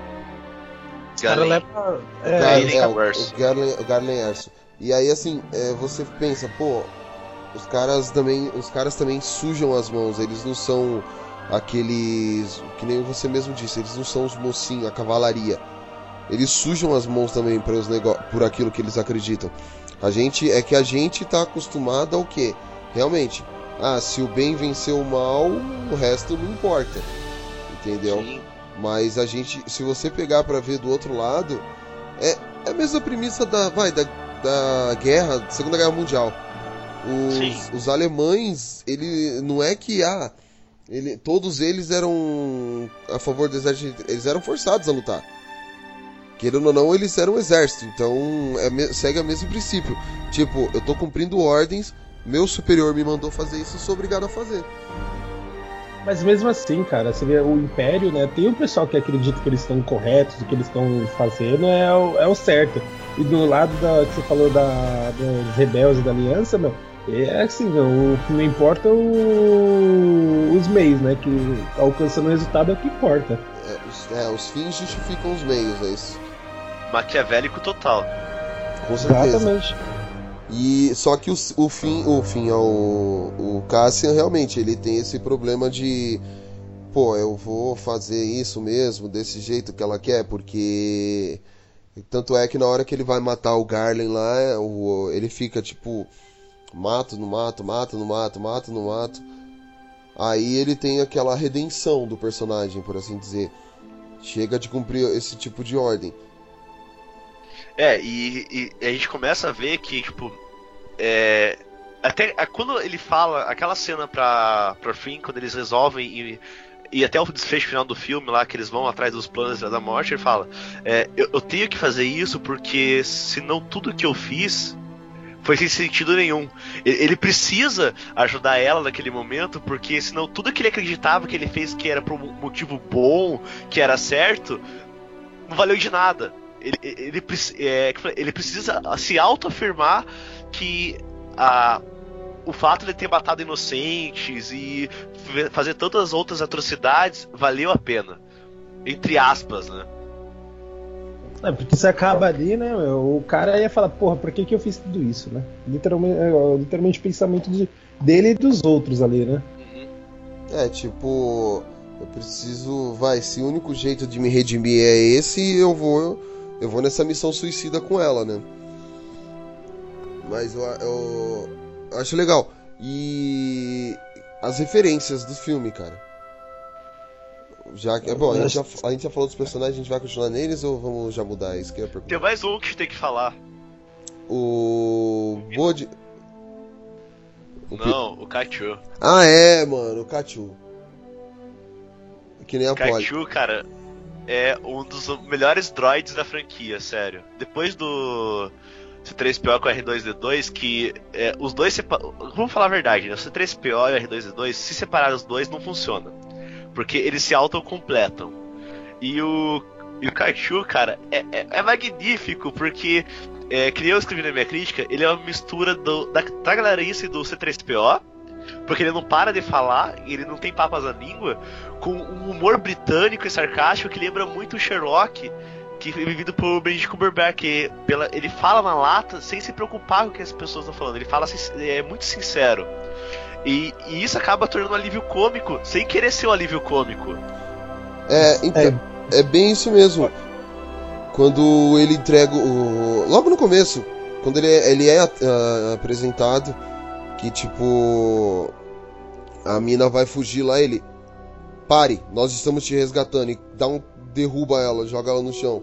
Leva. É, é, o, o Garlen, o Garlen Erso. E aí assim, é, você pensa, pô, os caras também. Os caras também sujam as mãos, eles não são aqueles. Que nem você mesmo disse, eles não são os mocinhos, a cavalaria. Eles sujam as mãos também para os por aquilo que eles acreditam. A gente é que a gente tá acostumado ao quê? Realmente, ah, se o bem venceu o mal, o resto não importa. Entendeu? Sim. Mas a gente, se você pegar pra ver do outro lado, é, é a mesma premissa da, vai, da, da guerra, da Segunda Guerra Mundial. Sim. Os, os alemães, ele não é que ah, ele, todos eles eram a favor do exército, eles eram forçados a lutar. Querendo ou não, eles eram um exército, então é, segue o mesmo princípio. Tipo, eu tô cumprindo ordens, meu superior me mandou fazer isso, eu sou obrigado a fazer. Mas mesmo assim, cara, você vê o Império, né? Tem um pessoal que acredita que eles estão corretos, o que eles estão fazendo é o, é o certo. E do lado da, que você falou da, dos rebeldes da aliança, meu, é assim, meu, o que não importa é o, os meios, né? Que alcançando o resultado é o que importa. É, os, é, os fins justificam os meios, é isso. Maquiavélico total. Com certeza. Exatamente. E só que o, o fim, o fim, o, o Cassian realmente ele tem esse problema de pô, eu vou fazer isso mesmo desse jeito que ela quer, porque tanto é que na hora que ele vai matar o Garland lá, é, o, ele fica tipo mato no mato, mato no mato, mato no mato. Aí ele tem aquela redenção do personagem, por assim dizer. Chega de cumprir esse tipo de ordem. É, e, e a gente começa a ver que, tipo, é, até quando ele fala aquela cena pra, pra fim, quando eles resolvem e, e até o desfecho final do filme lá, que eles vão atrás dos planos da morte, ele fala: é, eu, eu tenho que fazer isso porque senão tudo que eu fiz foi sem sentido nenhum. Ele precisa ajudar ela naquele momento, porque senão tudo que ele acreditava que ele fez que era por um motivo bom, que era certo, não valeu de nada. Ele, ele, é, ele precisa se autoafirmar que a, o fato de ele ter matado inocentes e fazer tantas as outras atrocidades valeu a pena. Entre aspas, né? É, porque você acaba ali, né? meu, O cara ia falar, porra, por que, que eu fiz tudo isso, né? Literalmente, é, literalmente pensamento de, dele e dos outros ali, né? É, tipo, eu preciso, vai, se o único jeito de me redimir é esse, eu vou eu vou nessa missão suicida com ela, né? Mas eu, eu, eu acho legal. E as referências do filme, cara. Já que, é bom, a gente já, a gente já falou dos personagens, a gente vai continuar neles ou vamos já mudar isso que é? Tem mais um que tem que falar. O Bode O pi- Não, o Kachu. Ah, é, mano, o Kachu. Que nem a O Polly. Kachu, cara, é um dos melhores droids da franquia, sério. Depois do C3PO com o R2D2, que é, os dois. Vamos falar a verdade, né? O C3PO e o R2D2, se separar os dois, não funciona. Porque eles se autocompletam. E o, e o Kachu, cara, é, é, é magnífico, porque, é, que eu escrevi na minha crítica, ele é uma mistura do, da tagalarice do C3PO, porque ele não para de falar, ele não tem papas na língua, com um humor britânico e sarcástico que lembra muito o Sherlock, que foi vivido por Benedict Cumberbatch, que pela, ele fala na lata sem se preocupar com o que as pessoas estão falando, ele fala é muito sincero. E, e isso acaba tornando um alívio cômico, sem querer ser um alívio cômico. É, então, é. bem isso mesmo. Quando ele entrega o. Logo no começo, quando ele é, ele é ah, apresentado, que tipo. A mina vai fugir lá, ele. Pare, nós estamos te resgatando. E dá um. derruba ela, joga ela no chão.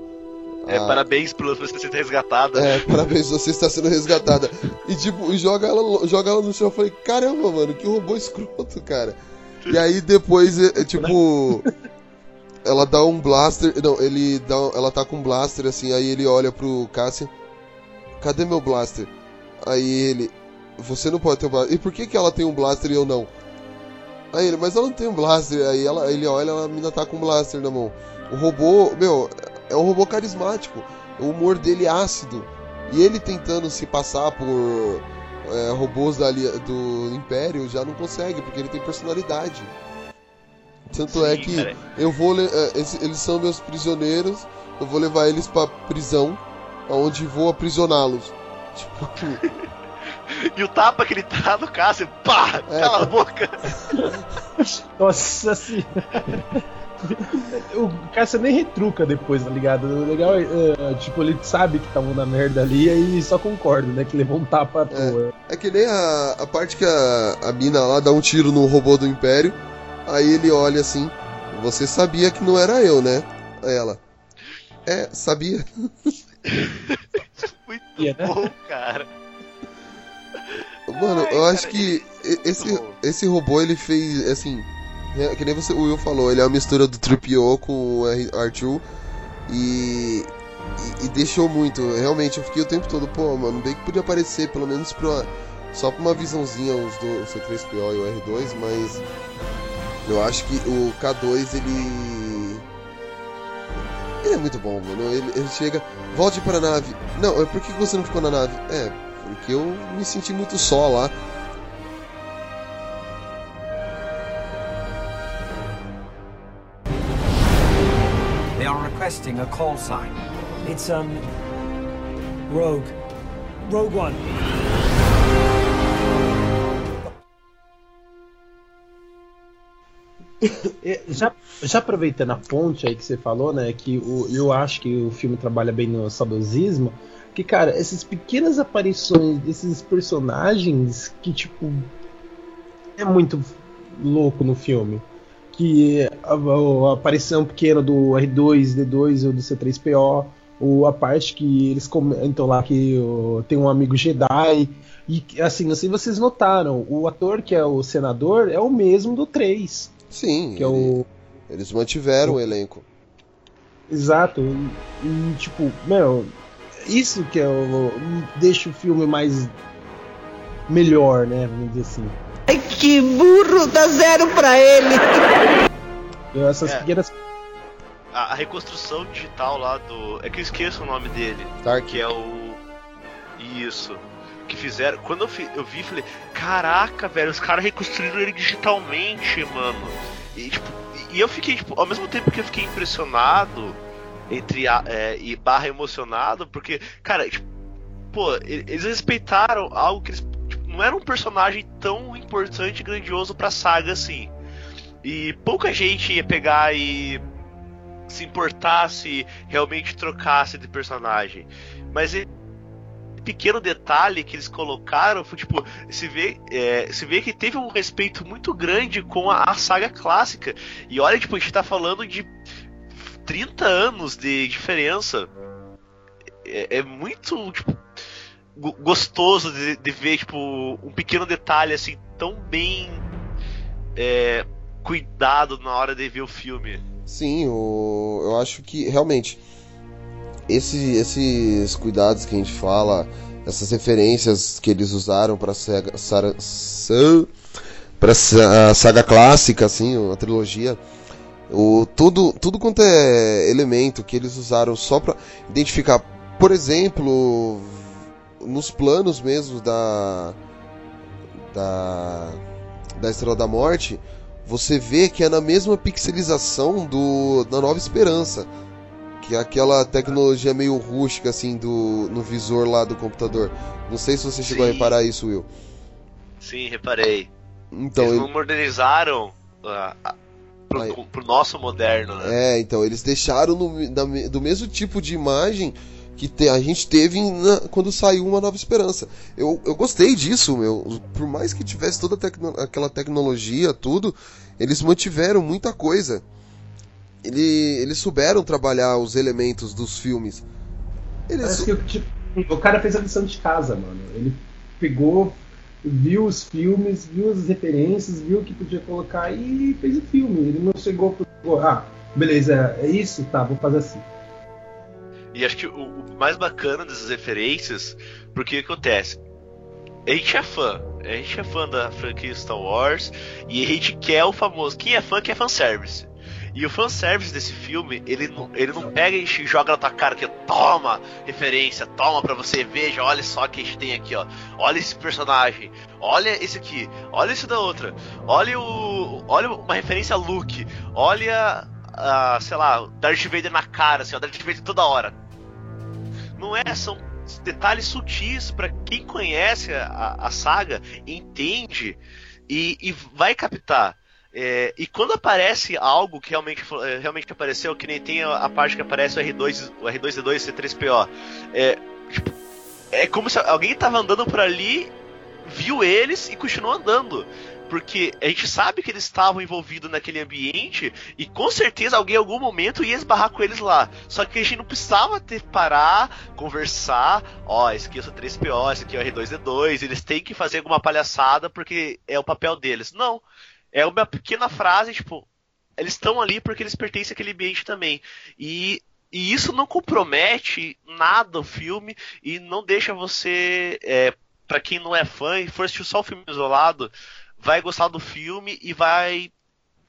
É, Ah, parabéns por você ter resgatada. É, parabéns, você está sendo resgatada. E tipo, joga ela, joga ela no chão. Eu falei, caramba, mano, que robô escroto, cara. E aí depois, é, é, tipo. Ela dá um blaster. Não, ele dá. Ela tá com um blaster assim, aí ele olha pro Cassian. Cadê meu blaster? Aí ele. Você não pode ter um blaster. E por que, que ela tem um blaster e eu não? Aí ele, mas ela não tem um blaster. Aí ela, ele olha, a mina tá com um blaster na mão. O robô, meu, é um robô carismático. O humor dele é ácido. E ele tentando se passar por é, robôs da, do Império já não consegue, porque ele tem personalidade. Tanto é Sim, que cara. eu vou. é, eles são meus prisioneiros, eu vou levar eles pra prisão, aonde vou aprisioná-los. Tipo, E o tapa que ele tá no Cássio, pá! É. Cala a boca! Nossa senhora. O Cássio nem retruca depois, tá ligado? O legal é, é, tipo, ele sabe que tá um na merda ali e aí só concorda, né? Que levou um tapa à toa. É que nem a, a parte que a, a mina lá dá um tiro no robô do Império. Aí ele olha assim: Você sabia que não era eu, né? Ela: É, sabia. Muito né? bom, cara. Mano, Ai, eu acho cara, que e- esse, esse robô ele fez assim. é, que nem você, o Will falou, ele é uma mistura do 3PO com o R- R2 e, e, e deixou muito. Realmente, eu fiquei o tempo todo, pô, mano, bem que podia aparecer, pelo menos pra, só pra uma visãozinha os do o C3PO e o R2, mas eu acho que o K2 ele. Ele é muito bom, mano. Ele, ele chega, volte pra nave. Não, é por que você não ficou na nave? É, porque eu me senti muito só lá. They are requesting a call sign. It's um Rogue. Rogue One. É, já, já aproveitando a ponte aí que você falou, né? Que o, eu acho que o filme trabalha bem no saudosismo. Que, cara, essas pequenas aparições desses personagens que, tipo. É muito louco no filme. Que a, a aparição pequena do R2, D2 ou do C3PO. Ou a parte que eles comentam lá que tem um amigo Jedi. E assim, não sei se vocês notaram, o ator que é o senador é o mesmo do 3. Sim, Que é o. eles mantiveram o elenco. Exato. E, e, tipo, meu, isso que é o, deixa o filme mais melhor, né? Vamos dizer assim. Ai, que burro, dá zero pra ele. Eu, essas É. pequenas. A, a reconstrução digital lá do. É que eu esqueço o nome dele. Tark. Que é o. Isso. Que fizeram. Quando eu, fi- eu vi, falei: Caraca, velho, os caras reconstruíram ele digitalmente, mano. E, tipo, e eu fiquei, tipo, ao mesmo tempo que eu fiquei impressionado, entre a, é, e barra emocionado, porque, cara, tipo, pô, eles respeitaram algo que eles. tipo, não era um personagem tão importante e grandioso pra saga assim. E pouca gente ia pegar e se importar se realmente trocasse de personagem. Mas esse pequeno detalhe que eles colocaram foi tipo, se vê, é, se vê que teve um respeito muito grande com a, a saga clássica. E olha, tipo, a gente tá falando de 30 anos de diferença. É, é muito, tipo, go- gostoso de, de ver, tipo, um pequeno detalhe assim, tão bem é, cuidado na hora de ver o filme. Sim, o, eu acho que realmente esse, esses cuidados que a gente fala, essas referências que eles usaram para para a saga clássica, assim, a trilogia, o tudo tudo quanto é elemento que eles usaram só para identificar, por exemplo, nos planos mesmo da da da Estrela da Morte, você vê que é na mesma pixelização do da Nova Esperança, que é aquela tecnologia meio rústica assim do no visor lá do computador. Não sei se você chegou a Sim. reparar isso, Will. Sim, reparei. Então, Eles ele- modernizaram pro, Aí. pro nosso moderno, né? É, então, eles deixaram no- da do mesmo tipo de imagem que te- a gente teve na- quando saiu Uma Nova Esperança. Eu, eu gostei disso, meu. Por mais que tivesse toda tecno- aquela tecnologia, tudo, eles mantiveram muita coisa. Ele- eles souberam trabalhar os elementos dos filmes. Eles, Parece que tipo, o cara fez a lição de casa, mano. Ele pegou, viu os filmes, viu as referências, viu o que podia colocar e fez o filme. Ele não chegou pro. Ah, beleza, é isso? Tá, vou fazer assim. E acho que o, mais bacana dessas referências, porque o que acontece? A gente é fã, a gente é fã da franquia Star Wars e a gente quer o famoso. Quem é fã quer fanservice. E o fanservice desse filme, ele não, ele não pega e joga na tua cara que toma referência, toma pra você, veja, olha só o que a gente tem aqui, ó. Olha esse personagem, olha esse aqui, olha esse da outra, olha o. Olha uma referência a Luke, olha sei lá, Darth Vader na cara, assim, ó, Darth Vader toda hora. Não é, são detalhes sutis pra quem conhece a, a saga, entende e, e vai captar. É, e quando aparece algo que realmente, é, realmente apareceu, que nem tem a, a parte que aparece o R2, o R2D2 C3PO, é, tipo, é como se alguém tava andando por ali, viu eles e continuou andando. Porque a gente sabe que eles estavam envolvidos naquele ambiente e com certeza alguém em algum momento ia esbarrar com eles lá. Só que a gente não precisava ter parar, conversar. Ó, esse aqui é o C3PO, esse aqui é o R2D2. Eles têm que fazer alguma palhaçada porque é o papel deles. Não. É uma pequena frase, tipo, eles estão ali porque eles pertencem àquele ambiente também. E, e isso não compromete nada o filme e não deixa você, é, para quem não é fã e for assistir só o filme isolado, vai gostar do filme e vai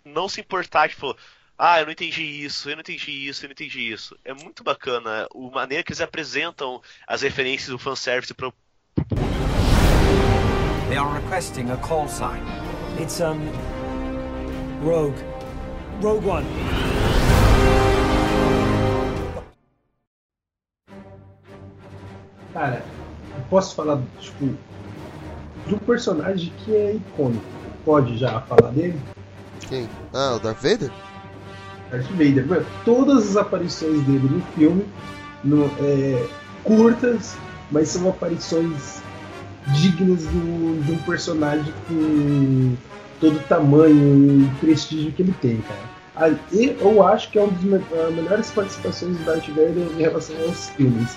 não se importar, tipo, ah, eu não entendi isso, eu não entendi isso, eu não entendi isso. É muito bacana a maneira que eles apresentam as referências do fanservice pro They are requesting a call sign. It's, um. Rogue. Rogue One. Cara, eu posso falar, tipo, de um personagem que é icônico. Pode já falar dele? Quem? Ah, o Darth Vader? Darth Vader. Mano, todas as aparições dele no filme, no, é, curtas, mas são aparições dignas do- de um personagem com todo o tamanho e prestígio que ele tem, cara. Ah, e eu acho que é uma das me- ah, melhores participações do Darth Vader em relação aos filmes.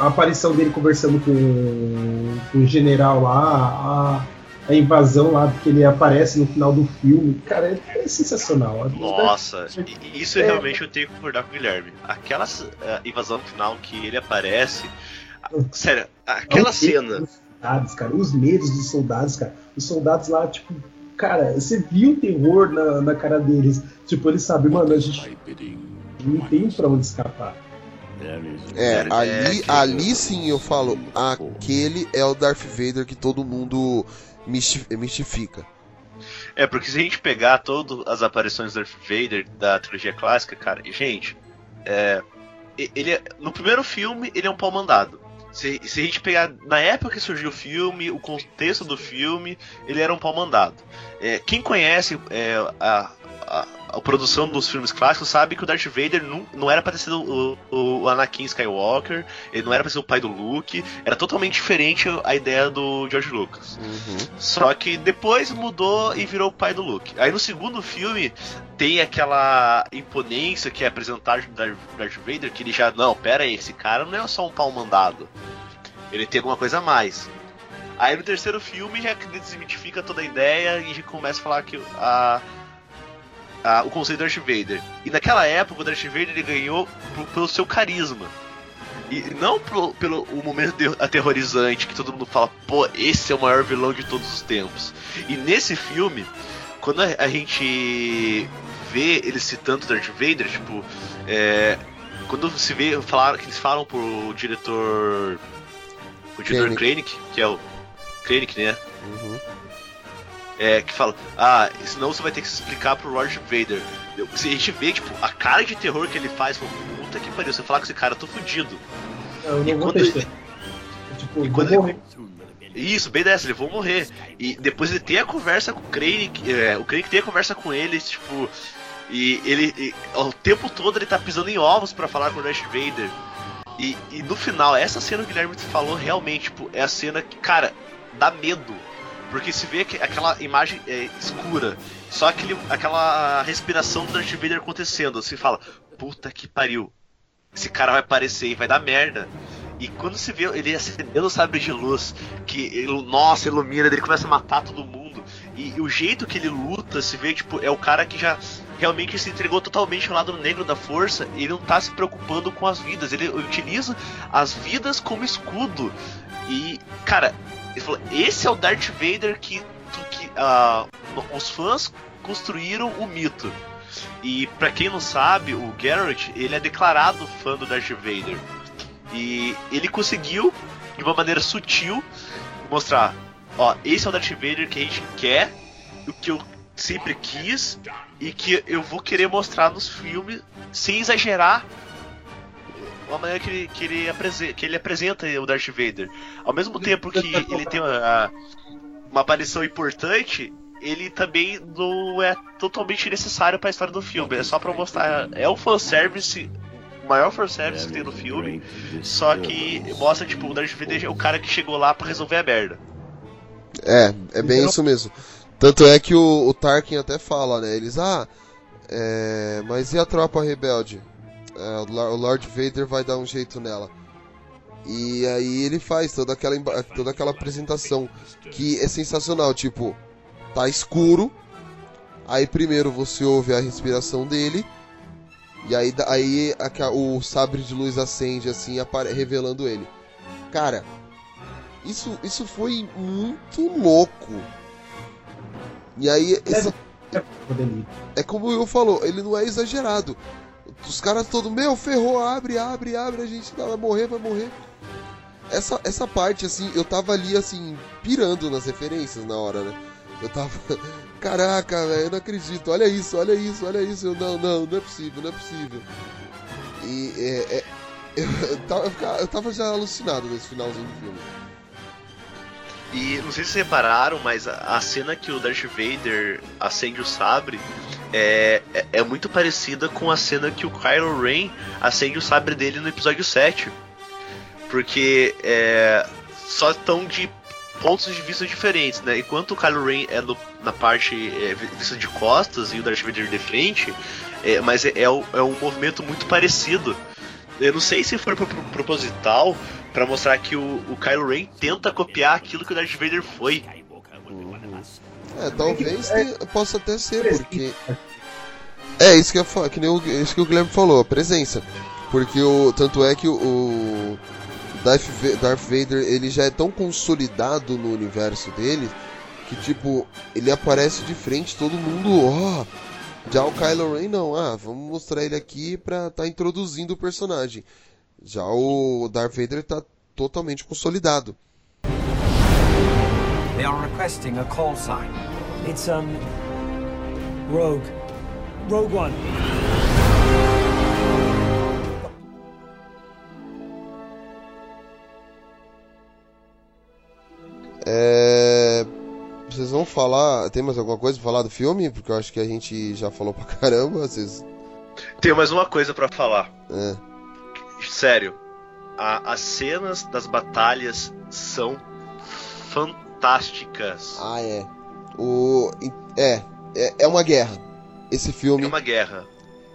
A aparição dele conversando com, com o general lá, a, a invasão lá, que ele aparece no final do filme. Cara, é, é sensacional. Nossa, e- isso É. realmente eu tenho que concordar com o Guilherme. Aquela eh, invasão final que ele aparece. Sério, aquela medos cena. Dos Soldados, cara, os medos dos soldados, cara. Os soldados lá, tipo, cara, você viu o terror na, na cara deles. Tipo, eles sabem, mano, a gente não tem pra onde escapar. É, É, ali, que- ali sim eu falo, aquele é o Darth Vader que todo mundo misti- mistifica. É, porque se a gente pegar todas as aparições do Darth Vader da trilogia clássica, cara, e, gente, é, ele é- no primeiro filme ele é um pau mandado. Se, se a gente pegar na época que surgiu o filme, o contexto do filme, ele era um pau mandado. É, quem conhece é, a, a, a produção dos filmes clássicos sabe que o Darth Vader não, não era pra ter sido o, o Anakin Skywalker, ele não era pra ser o pai do Luke, era totalmente diferente a ideia do George Lucas. Só que depois mudou e virou o pai do Luke. Aí no segundo filme tem aquela imponência que é apresentada do Darth Vader, que ele já, não, pera aí, esse cara não é só um pau mandado. Ele tem alguma coisa a mais. Aí no terceiro filme já desmitifica toda a ideia e já começa a falar que a, a- o conceito do Darth Vader. E naquela época o Darth Vader ele ganhou pro- pelo seu carisma. E não pro- pelo o momento de- aterrorizante que todo mundo fala, pô, esse é o maior vilão de todos os tempos. E nesse filme, quando a, a gente vê eles citando Darth Vader, tipo, é, quando se vê falar que eles falam pro diretor o diretor Krennic, que é o Krennic, né? É, que fala, ah, senão você vai ter que se explicar pro Lord Vader. Eu- Se a gente vê, tipo, a cara de terror que ele faz, fala, puta que pariu, você falar com esse cara, eu tô fudido. Eu E não vou testar. ele- Tipo, E quando ele-. Isso, bem dessa, ele vou morrer. E depois ele tem a conversa com o Krennic, é, o Krennic tem a conversa com ele, tipo, e ele, e, o tempo todo ele tá pisando em ovos pra falar com o Darth Vader. E, e no final, essa cena que o Guilherme falou realmente, tipo, é a cena que, cara, dá medo. Porque se vê que aquela imagem é, escura, só aquele, aquela respiração do Darth Vader acontecendo, você fala, puta que pariu, esse cara vai aparecer e vai dar merda. E quando se vê ele acendendo o sabre de luz, que ele, nossa, ilumina, ele começa a matar todo mundo. E, e o jeito que ele luta, se vê, tipo, é o cara que já realmente se entregou totalmente ao lado negro da força. E ele não tá se preocupando com as vidas, ele utiliza as vidas como escudo. E, cara, ele falou: esse é o Darth Vader que, que ah, os fãs construíram o mito. E pra quem não sabe, o Garrett, ele é declarado fã do Darth Vader. E ele conseguiu, de uma maneira sutil, mostrar: ó, esse é o Darth Vader que a gente quer, o que eu sempre quis e que eu vou querer mostrar nos filmes sem exagerar a maneira que ele, que ele, que ele apresenta o Darth Vader. Ao mesmo tempo que ele tem uma, uma aparição importante, ele também não é totalmente necessário para a história do filme. É só para mostrar. É o fanservice. O maior fanservice que tem no filme. Só que mostra, tipo, o Darth Vader é o cara que chegou lá para resolver a merda. É, é bem isso mesmo. Tanto é que o, o Tarkin até fala, né? Eles, ah, é, mas e a tropa rebelde? É, o Lor- o Lord Vader vai dar um jeito nela. E aí ele faz toda aquela, toda aquela apresentação que é sensacional, tipo, tá escuro, aí primeiro você ouve a respiração dele, e aí, aí a o sabre de luz acende assim, revelando ele. Cara, isso, isso foi muito louco. E aí, essa- é como eu falou, ele não é exagerado. Os caras todos, meu, ferrou, abre, abre, abre, a gente vai morrer, vai morrer. Essa, essa parte, assim, eu tava ali, assim, pirando nas referências na hora, né? Eu tava, caraca, velho, eu não acredito, olha isso, olha isso, olha isso. Eu, não, não, não é possível, não é possível. E é, é, eu, tava, eu tava já alucinado nesse finalzinho do filme. E não sei se vocês repararam, mas a, a cena que o Darth Vader acende o sabre é, é, é muito parecida com a cena que o Kylo Ren acende o sabre dele no episódio 7. Porque é, só estão de pontos de vista diferentes, né? Enquanto o Kylo Ren é no- na parte é, vista de costas e o Darth Vader de frente, é, mas é, é, um- é movimento muito parecido. Eu não sei se foi pro- pro- proposital pra mostrar que o, o Kylo Ren tenta copiar aquilo que o Darth Vader foi. É, talvez tenha- possa até ser, porque. É, isso que eu que nem o, isso que o Guilherme falou, a presença. Porque o. Tanto é que o. o Darth, Va- Darth Vader ele já é tão consolidado no universo dele que tipo, ele aparece de frente, todo mundo, ó. Já o Kylo Ren não, ah, vamos mostrar ele aqui pra tá introduzindo o personagem. Já o Darth Vader tá totalmente consolidado. They are requesting a call sign. It's, um. Rogue. Rogue One. É. Vocês vão falar. Tem mais alguma coisa pra falar do filme? Porque eu acho que a gente já falou pra caramba. Vocês. Tenho mais uma coisa pra falar. É. Sério, a- as cenas das batalhas são fantásticas. Ah, é. O. É. É, é uma guerra. Esse filme. É uma guerra.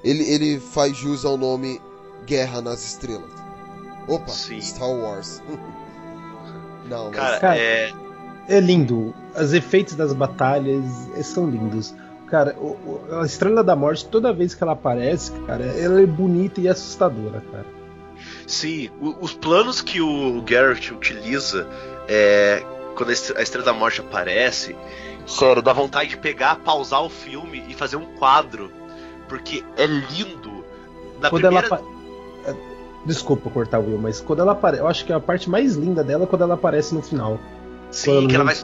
Ele, ele faz jus ao nome Guerra nas Estrelas. Opa, Star Wars. Não, mas. Cara, Cara, é. É lindo. Os efeitos das batalhas são lindos. Cara, o- o- a Estrela da Morte, toda vez que ela aparece, cara, ela é bonita e assustadora, cara. Sim, o- os planos que o Garrett utiliza é, quando a Est- a Estrela da Morte aparece, sério, dá vontade de pegar, pausar o filme e fazer um quadro. Porque é lindo. Na quando primeira... ela eh, Desculpa cortar o Will, mas quando ela aparece. Eu acho que a parte mais linda dela é quando ela aparece no final. Sim, Quando que ela vai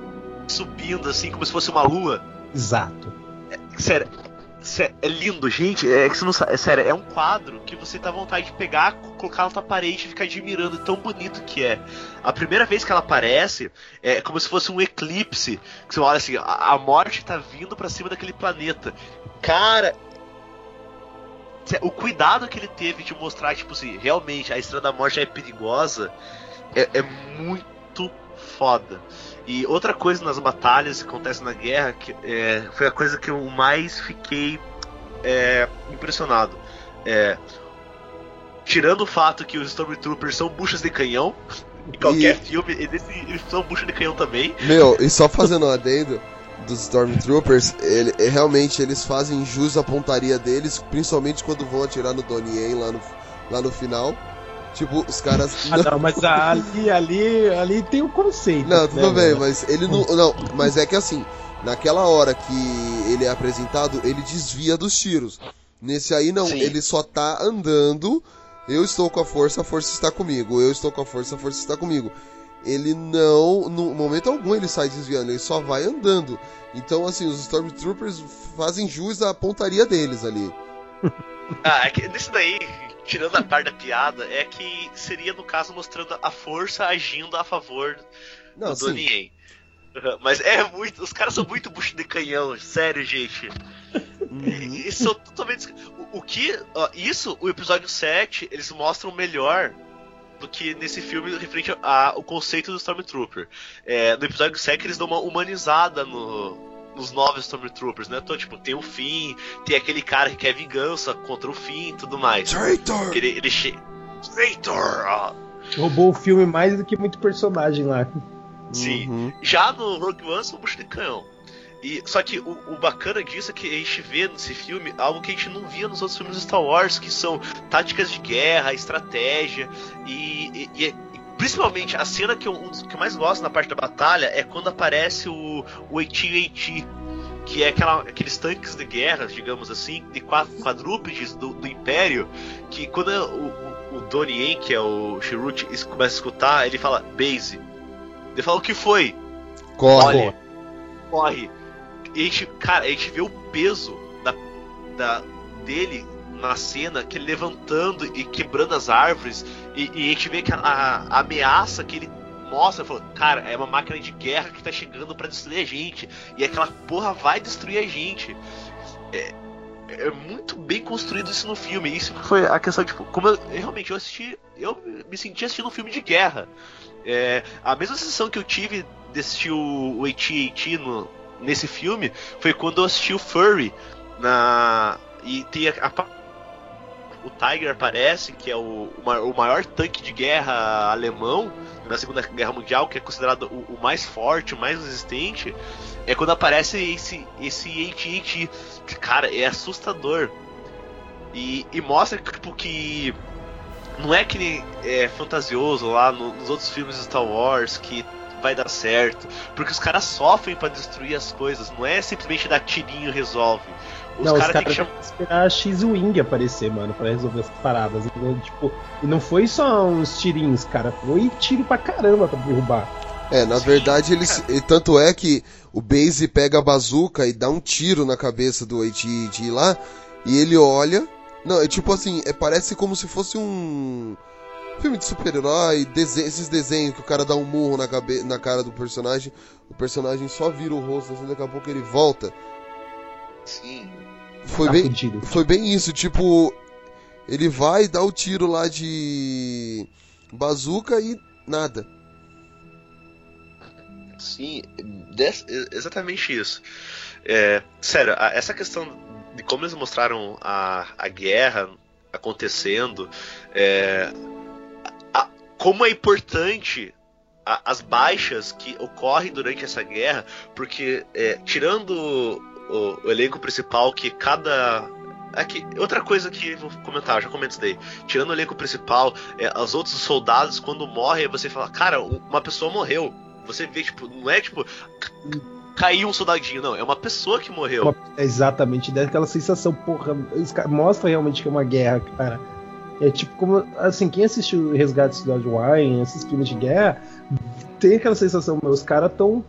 subindo assim, como se fosse uma lua. Exato. Sério, sé- é lindo, gente. É que você não sabe. É sério, é um quadro que você dá vontade de pegar, co- colocar na tua parede e ficar admirando, tão bonito que é. A primeira vez que ela aparece, é como se fosse um eclipse. Que você olha assim, a, morte tá vindo pra cima daquele planeta. Cara. O cuidado que ele teve de mostrar, tipo assim, realmente a Estrela da Morte é perigosa, é, é muito foda. E outra coisa nas batalhas que acontecem na guerra que, é, foi a coisa que eu mais fiquei é, impressionado. É, tirando o fato que os Stormtroopers são buchas de canhão, em qualquer filme, eles, eles são buchas de canhão também. Meu, e só fazendo um adendo dos Stormtroopers, ele, é, realmente eles fazem jus à pontaria deles, principalmente quando vão atirar no Donnie Yen lá no, lá no final. Tipo, os caras. Ah, não, mas ali, ali, ali tem o conceito. Não, tudo né, bem, mas ele não. Não, mas é que assim, naquela hora que ele é apresentado, ele desvia dos tiros. Nesse aí não, Sim. ele só tá andando. Eu estou com a força, a força está comigo. Eu estou com a força, a força está comigo. Ele não, no momento algum ele sai desviando, ele só vai andando. Então, assim, os Stormtroopers fazem jus à pontaria deles ali. Ah, é que nesse daí, tirando a parte da piada, é que seria, no caso, mostrando a força agindo a favor Não, do. Donnie. Uhum, Mas é muito. Os caras são muito bucho de canhão, sério, gente. E- e são totalmente. O, o que. ó, isso, o episódio 7, eles mostram melhor do que nesse filme referente ao conceito do Stormtrooper. É, no episódio 7 eles dão uma humanizada no, nos novos Stormtroopers, né? Então, tipo, tem o Finn, tem aquele cara que quer vingança contra o Finn e tudo mais. Traitor! Ele, ele che... Traitor! Roubou o filme mais do que muito personagem lá. Sim. Uhum. Já no Rogue One são bucho de canhão. E, só que o, o bacana disso é que a gente vê nesse filme algo que a gente não via nos outros filmes do Star Wars, que são táticas de guerra, estratégia e, e- e- e principalmente a cena que eu, um dos que eu mais gosto na parte da batalha é quando aparece o, o AT-AT, que é aquela, aqueles tanques de guerra, digamos assim, de qua- quadrúpedes do, do Império, que quando o, o, o Donnie Yen, que é o Chirrut, es- começa a escutar, ele fala, base. Ele fala, o que foi? Corre. Olha, corre. E a gente, cara, a gente vê o peso da, da, dele na cena, que ele levantando e quebrando as árvores, e, e a gente vê que a, a ameaça que ele mostra, falou, cara, é uma máquina de guerra que tá chegando pra destruir a gente. E aquela porra vai destruir a gente. É, é muito bem construído isso no filme. Isso foi a questão, tipo, como eu, realmente eu assisti. Eu me senti assistindo um filme de guerra. É, a mesma sensação que eu tive de assistir o, o AT-AT nesse filme foi quando eu assisti o Furry na. E tem a, a o Tiger aparece, que é o, o maior tanque de guerra alemão na Segunda Guerra Mundial, que é considerado o, o mais forte, o mais resistente, é quando aparece esse esse AT-AT, que cara, é assustador. E, e mostra tipo, que não é que é fantasioso lá no, nos outros filmes de Star Wars que vai dar certo, porque os caras sofrem para destruir as coisas, não é simplesmente dar tirinho resolve. Os não, cara os caras que esperar a X-Wing aparecer, mano, pra resolver as paradas. Então, tipo, e não foi só uns tirinhos, cara. Foi tiro pra caramba pra derrubar. É, na Sim, verdade, eles. E tanto é que o Base pega a bazuca e dá um tiro na cabeça do AT lá. E ele olha. Não, é tipo assim, é, parece como se fosse um. Filme de super-herói, esses desenhos que o cara dá um murro na, cabe na cara do personagem, o personagem só vira o rosto, assim, daqui a pouco ele volta. Sim. Foi, tá bem, foi bem isso, tipo, ele vai dar o tiro lá de bazuca e nada. Sim, exatamente isso. É, sério, essa questão de como eles mostraram a, a guerra acontecendo, é, a, como é importante a, as baixas que ocorrem durante essa guerra, porque é, tirando o, o elenco principal que cada Aqui, outra coisa que vou comentar, já comento isso daí. Tirando o elenco principal, é, os outros soldados, quando morrem, você fala, cara, uma pessoa morreu. Você vê, tipo, não é tipo. Caiu um soldadinho, não, é uma pessoa que morreu. Uma, exatamente, daquela sensação, porra, mostra realmente que é uma guerra, cara. É tipo como, assim, quem assistiu Resgate Cidade Wine, esses filmes de guerra, tem aquela sensação, os caras tão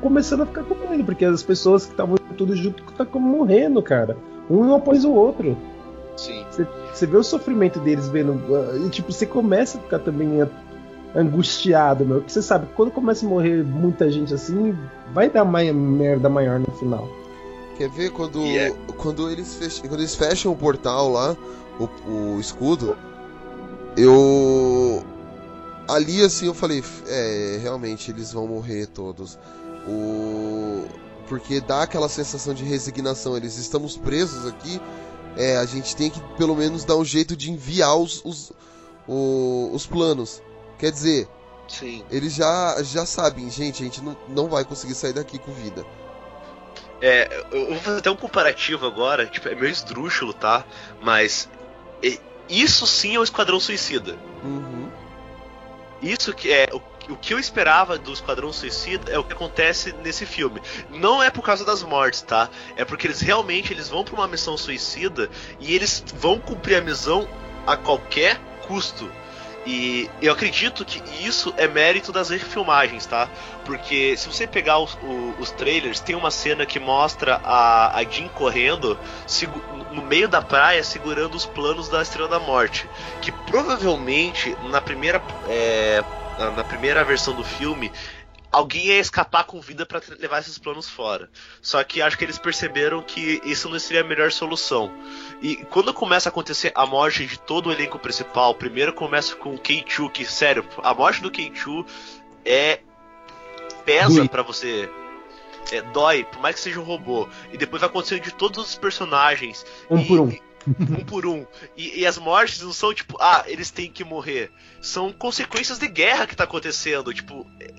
começando a ficar com medo, porque as pessoas que estavam tudo junto tá como morrendo, cara. Um após o outro. Sim. Você vê o sofrimento deles vendo. E tipo, você começa a ficar também angustiado, meu. Porque você sabe, quando começa a morrer muita gente assim, vai dar mais merda maior no final. Quer ver quando, yeah. quando, eles fecham, quando eles fecham o portal lá, o, o escudo, eu. Ali assim eu falei, é, realmente eles vão morrer todos. O porque dá aquela sensação de resignação. Eles estamos presos aqui, é, a gente tem que pelo menos dar um jeito de enviar os, os, os, os planos. Quer dizer, Sim. eles já, já sabem, gente, a gente não, não vai conseguir sair daqui com vida. É, eu vou fazer até um comparativo agora, tipo, é meio esdrúxulo, tá? Mas isso sim é o Esquadrão Suicida. Uhum. Isso que é o o que eu esperava do Esquadrão Suicida é o que acontece nesse filme. Não é por causa das mortes, tá? É porque eles realmente eles vão para uma missão suicida e eles vão cumprir a missão a qualquer custo. E eu acredito que isso é mérito das refilmagens, tá? Porque se você pegar os, os trailers, tem uma cena que mostra a, a Jean correndo no meio da praia segurando os planos da Estrela da Morte. Que provavelmente na primeira. É, na primeira versão do filme, alguém ia escapar com vida para levar esses planos fora. Só que acho que eles perceberam que isso não seria a melhor solução. E quando começa a acontecer a morte de todo o elenco principal, primeiro começa com o K2, que sério, a morte do K2 é pesa para você. É, dói, por mais que seja um robô. E depois vai acontecendo de todos os personagens. Um e, por um. Um por um. E, e, as mortes não são tipo, ah, eles têm que morrer. São consequências de guerra que tá acontecendo. Tipo, é,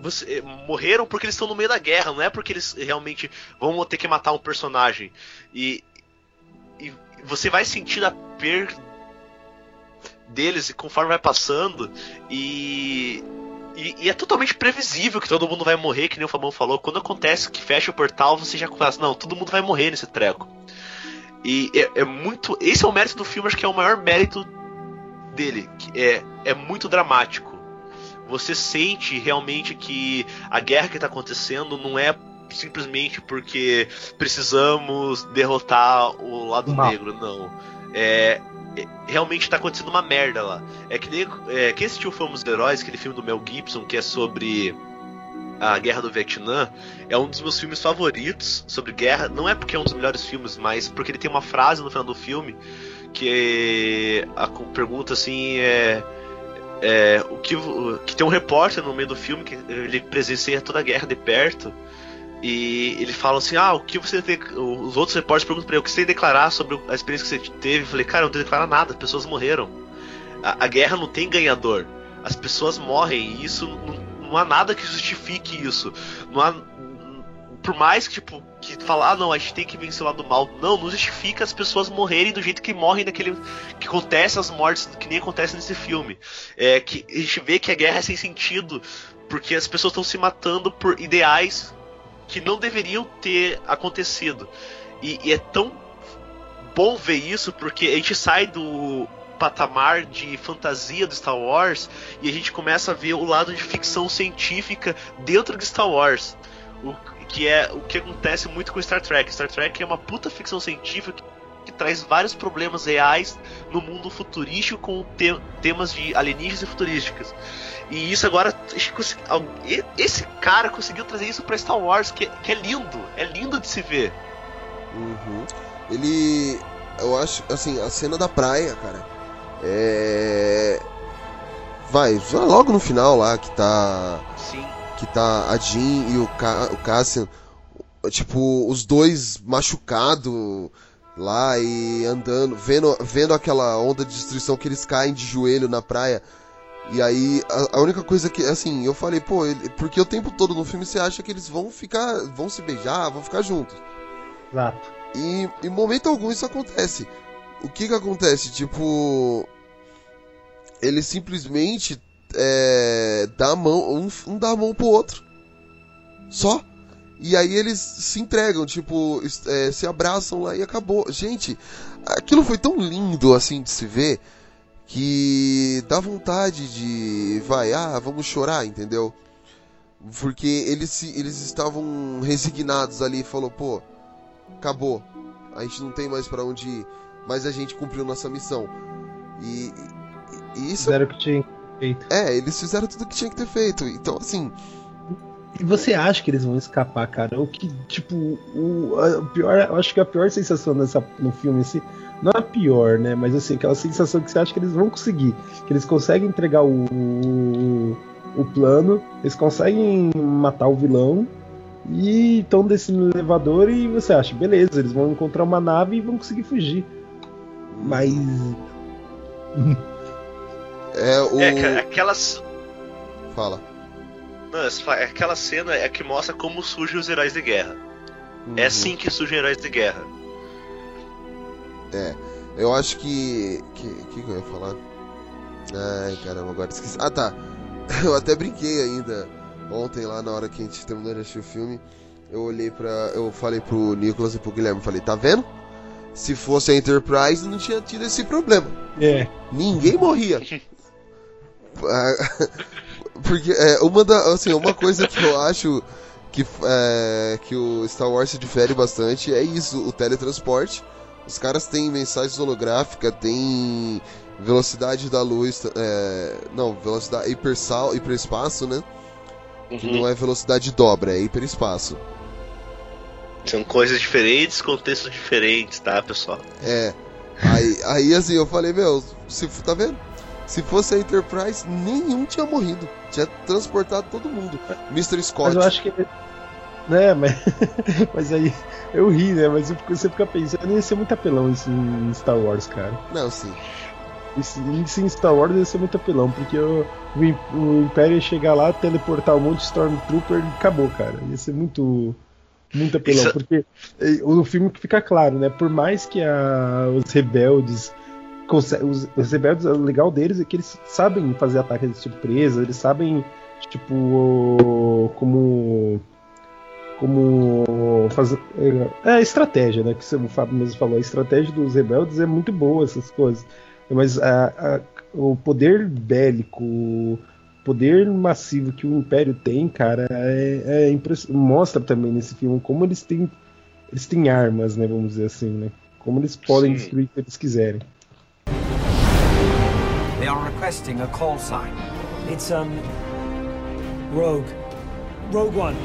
você, é, morreram porque eles estão no meio da guerra, não é porque eles realmente vão ter que matar um personagem. E, e você vai sentir a perda deles conforme vai passando. E, e, e, é totalmente previsível que todo mundo vai morrer, que nem o Fabão falou. Quando acontece que fecha o portal, você já começa, não, todo mundo vai morrer nesse treco. E é, é, muito. Esse é o mérito do filme, acho que é o maior mérito dele. É, é muito dramático. Você sente realmente que a guerra que está acontecendo não é simplesmente porque precisamos derrotar o lado negro, não. é, é, realmente tá acontecendo uma merda lá. É que nem é, quem assistiu Fomos Heróis, aquele filme do Mel Gibson que é sobre a Guerra do Vietnã, é um dos meus filmes favoritos sobre guerra. Não é porque é um dos melhores filmes, mas porque ele tem uma frase no final do filme que a pergunta assim é, é o que, que tem um repórter no meio do filme que ele presencia toda a guerra de perto e ele fala assim: Ah, o que você tem. Os outros repórteres perguntam pra ele o que você tem declarar sobre a experiência que você teve. Eu falei: Cara, eu não tenho declarar nada, as pessoas morreram. A, a guerra não tem ganhador. As pessoas morrem e isso não, não há nada que justifique isso. Não há. Por mais que, tipo, que falar, ah, não, a gente tem que vencer o lado mal. Não, não justifica as pessoas morrerem do jeito que morrem naquele. que acontece as mortes, que nem acontece nesse filme. É que a gente vê que a guerra é sem sentido, porque as pessoas estão se matando por ideais que não deveriam ter acontecido. E, e, é tão bom ver isso porque a gente sai do patamar de fantasia do Star Wars e a gente começa a ver o lado de ficção científica dentro de Star Wars. O que é o que acontece muito com Star Trek. Star Trek é uma puta ficção científica que, traz vários problemas reais no mundo futurístico com te temas de alienígenas e futurísticas. E isso agora. Esse cara conseguiu trazer isso pra Star Wars, que, que é lindo. É lindo de se ver. Uhum. Ele. Eu acho, assim, a cena da praia, cara. É. Vai, logo no final lá que tá. Sim. Que tá a Jean e o, Ca... o Cassian. Tipo, os dois machucados lá e andando, vendo, vendo aquela onda de destruição que eles caem de joelho na praia. E aí, a, a, única coisa que, assim, eu falei, pô, ele, porque o tempo todo no filme você acha que eles vão ficar, vão se beijar, vão ficar juntos. Exato. E em momento algum isso acontece. O que que acontece? Tipo, ele simplesmente é, dá a mão, um, um dá a mão pro outro. Só. E aí eles se entregam, tipo, é, se abraçam lá e acabou. Gente, aquilo foi tão lindo assim de se ver que dá vontade de vai, ah, vamos chorar, entendeu? Porque eles, eles estavam resignados ali, falou, pô, acabou, a gente não tem mais para onde ir, mas a gente cumpriu nossa missão. E, e isso. Fizeram o que tinha feito. É, eles fizeram tudo o que tinha que ter feito. Então, assim. E você acha que eles vão escapar, cara? O que, tipo, o, a pior, eu acho que a pior sensação nessa, no filme, assim, não é pior, né? Mas assim, aquela sensação que você acha que eles vão conseguir, que eles conseguem entregar o, o, o plano, eles conseguem matar o vilão e estão descendo no elevador e você acha, beleza, eles vão encontrar uma nave e vão conseguir fugir. Mas. É o. É, aquelas. Fala. Não, aquela cena é que mostra como surgem os heróis de guerra. É uhum. É assim que surgem heróis de guerra. É, eu acho que. que. que, eu ia falar? Ai caramba, agora esqueci. Ah tá! Eu até brinquei ainda ontem lá na hora que a gente terminou de assistir o filme. Eu olhei pra. Eu falei pro Nicolas e pro Guilherme, falei, tá vendo? Se fosse a Enterprise, não tinha tido esse problema. É. Ninguém morria. Porque é, uma da, assim, uma coisa que eu acho que, é, que o Star Wars se difere bastante é isso, o teletransporte. Os caras têm mensagem holográfica, tem velocidade da luz, é, não, velocidade hipersal, hiperespaço, né? Uhum. Que não é velocidade dobra, é hiperespaço. São coisas diferentes, contextos diferentes, tá, pessoal? É. Aí, aí assim, eu falei, meu, se, tá vendo? Se fosse a Enterprise, nenhum tinha morrido. Tinha transportado todo mundo. Mr. Scott. Mas eu acho que. Né, mas, mas aí eu ri, né? Mas você fica pensando, ia ser muito apelão isso em Star Wars, cara. Não, sim. Isso, em Star Wars ia ser muito apelão, porque o, o Império ia chegar lá, teleportar um monte de Stormtrooper e acabou, cara. Ia ser muito. Muito apelão, isso... porque o filme fica claro, né? Por mais que a, os rebeldes. Os, os rebeldes, o legal deles é que eles sabem fazer ataques de surpresa, eles sabem, tipo, como como fazer é, é estratégia, né? Que o Fábio mesmo falou, a estratégia dos rebeldes é muito boa essas coisas, mas a, a, o poder bélico, poder massivo que o Império tem, cara, é, é mostra também nesse filme como eles têm eles têm armas, né? Vamos dizer assim, né? Como eles podem Sim. destruir o que eles quiserem. They are requesting a call sign. It's, um. Rogue. Rogue One.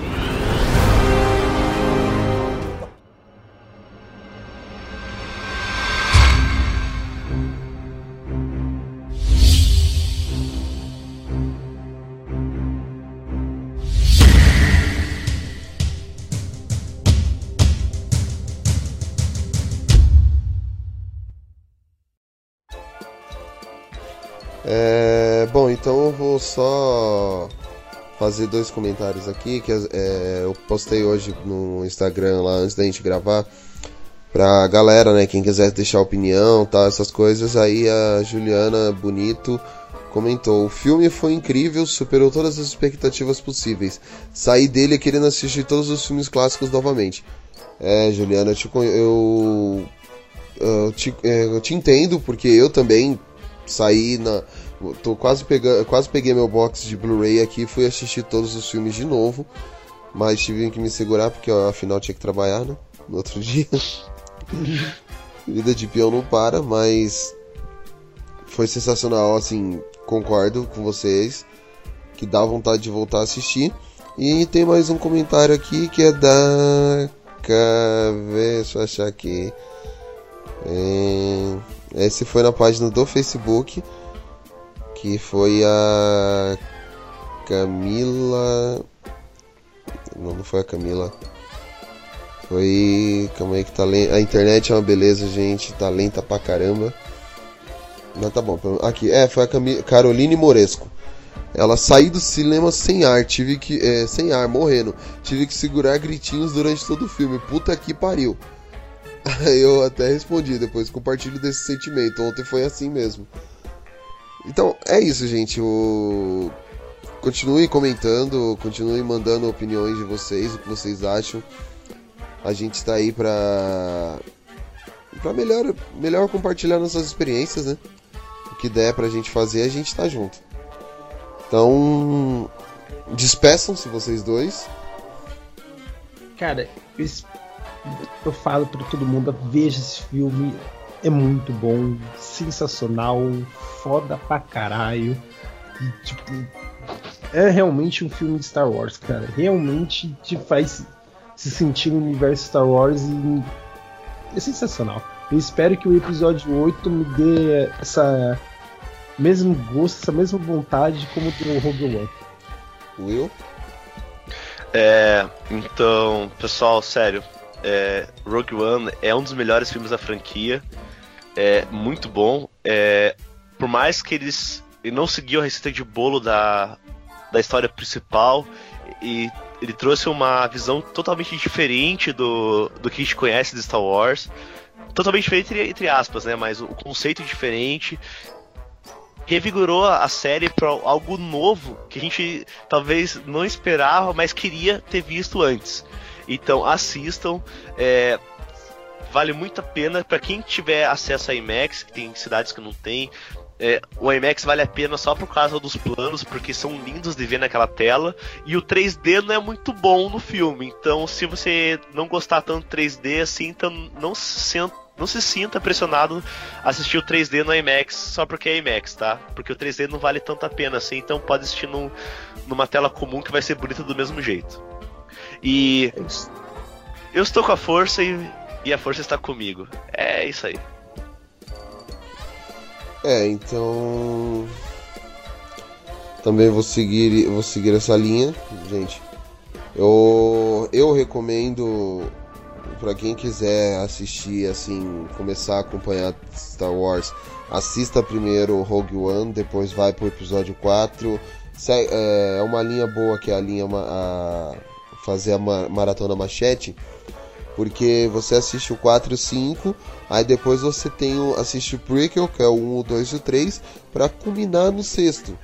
É, bom, então eu vou só fazer dois comentários aqui que é, eu postei hoje no Instagram lá antes da gente gravar pra galera, né, quem quiser deixar opinião, tal, essas coisas. Aí a Juliana Bonito comentou: "O filme foi incrível, superou todas as expectativas possíveis. Saí dele querendo assistir todos os filmes clássicos novamente." É, Juliana, eu te, eu, eu te, é, eu te entendo porque eu também saí na. Tô quase pegando. Quase peguei meu box de Blu-ray aqui e fui assistir todos os filmes de novo. Mas tive que me segurar porque ó, afinal tinha que trabalhar, né? No outro dia. Vida de peão não para, mas foi sensacional, assim, concordo com vocês. Que dá vontade de voltar a assistir. E tem mais um comentário aqui que é da. Deixa eu achar aqui. É, Esse foi na página do Facebook. Que foi a Camila. Não, não foi a Camila. Foi. Calma aí que tá lento. A internet é uma beleza, gente. Tá lenta pra caramba. Mas tá bom. Aqui, é, foi a Cami... Caroline Moresco. Ela saiu do cinema sem ar, tive que. é, sem ar, morrendo. Tive que segurar gritinhos durante todo o filme. Puta que pariu. Eu até respondi depois, compartilho desse sentimento. Ontem foi assim mesmo. Então, é isso, gente. O... Continue comentando, continue mandando opiniões de vocês, o que vocês acham. A gente está aí pra. pra melhor, melhor compartilhar nossas experiências, né? O que der pra gente fazer, a gente tá junto. Então. Despeçam-se vocês dois. Cara, eu, eu falo pra todo mundo, veja esse filme, é muito bom, sensacional, foda pra caralho. E, tipo, é realmente um filme de Star Wars, cara. Realmente te faz se sentir no universo Star Wars e é sensacional. Eu espero que o episódio 8 me dê essa mesmo gosto, essa mesma vontade como do Rogue One. Will? É, então, pessoal, sério, é, Rogue One é um dos melhores filmes da franquia, é muito bom. É, por mais que eles ele não seguiu a receita de bolo da, da história principal, e ele trouxe uma visão totalmente diferente do, do que a gente conhece de Star Wars. Totalmente diferente entre, entre aspas, né? Mas o conceito diferente revigorou a série para algo novo que a gente talvez não esperava, mas queria ter visto antes. Então assistam, é, vale muito a pena para quem tiver acesso a IMAX, que tem cidades que não tem. É, o IMAX vale a pena só por causa dos planos, porque são lindos de ver naquela tela. E o 3D não é muito bom no filme. Então, se você não gostar tanto do 3D assim, então não se senta não se sinta pressionado a assistir o 3D no IMAX só porque é IMAX, tá? Porque o 3D não vale tanto a pena assim, então pode assistir num, numa tela comum que vai ser bonita do mesmo jeito. E eu estou com a força e, e a força está comigo. É isso aí. É, então. Também vou seguir, vou seguir essa linha, gente. Eu, eu recomendo para quem quiser assistir, assim, começar a acompanhar Star Wars, assista primeiro Rogue One, depois vai pro episódio 4. Se- É uma linha boa que é a linha a fazer a ma- maratona machete, porque você assiste o 4 e o 5, aí depois você tem o, assiste o prequel, que é o 1, o 2 e o 3, para culminar no sexto.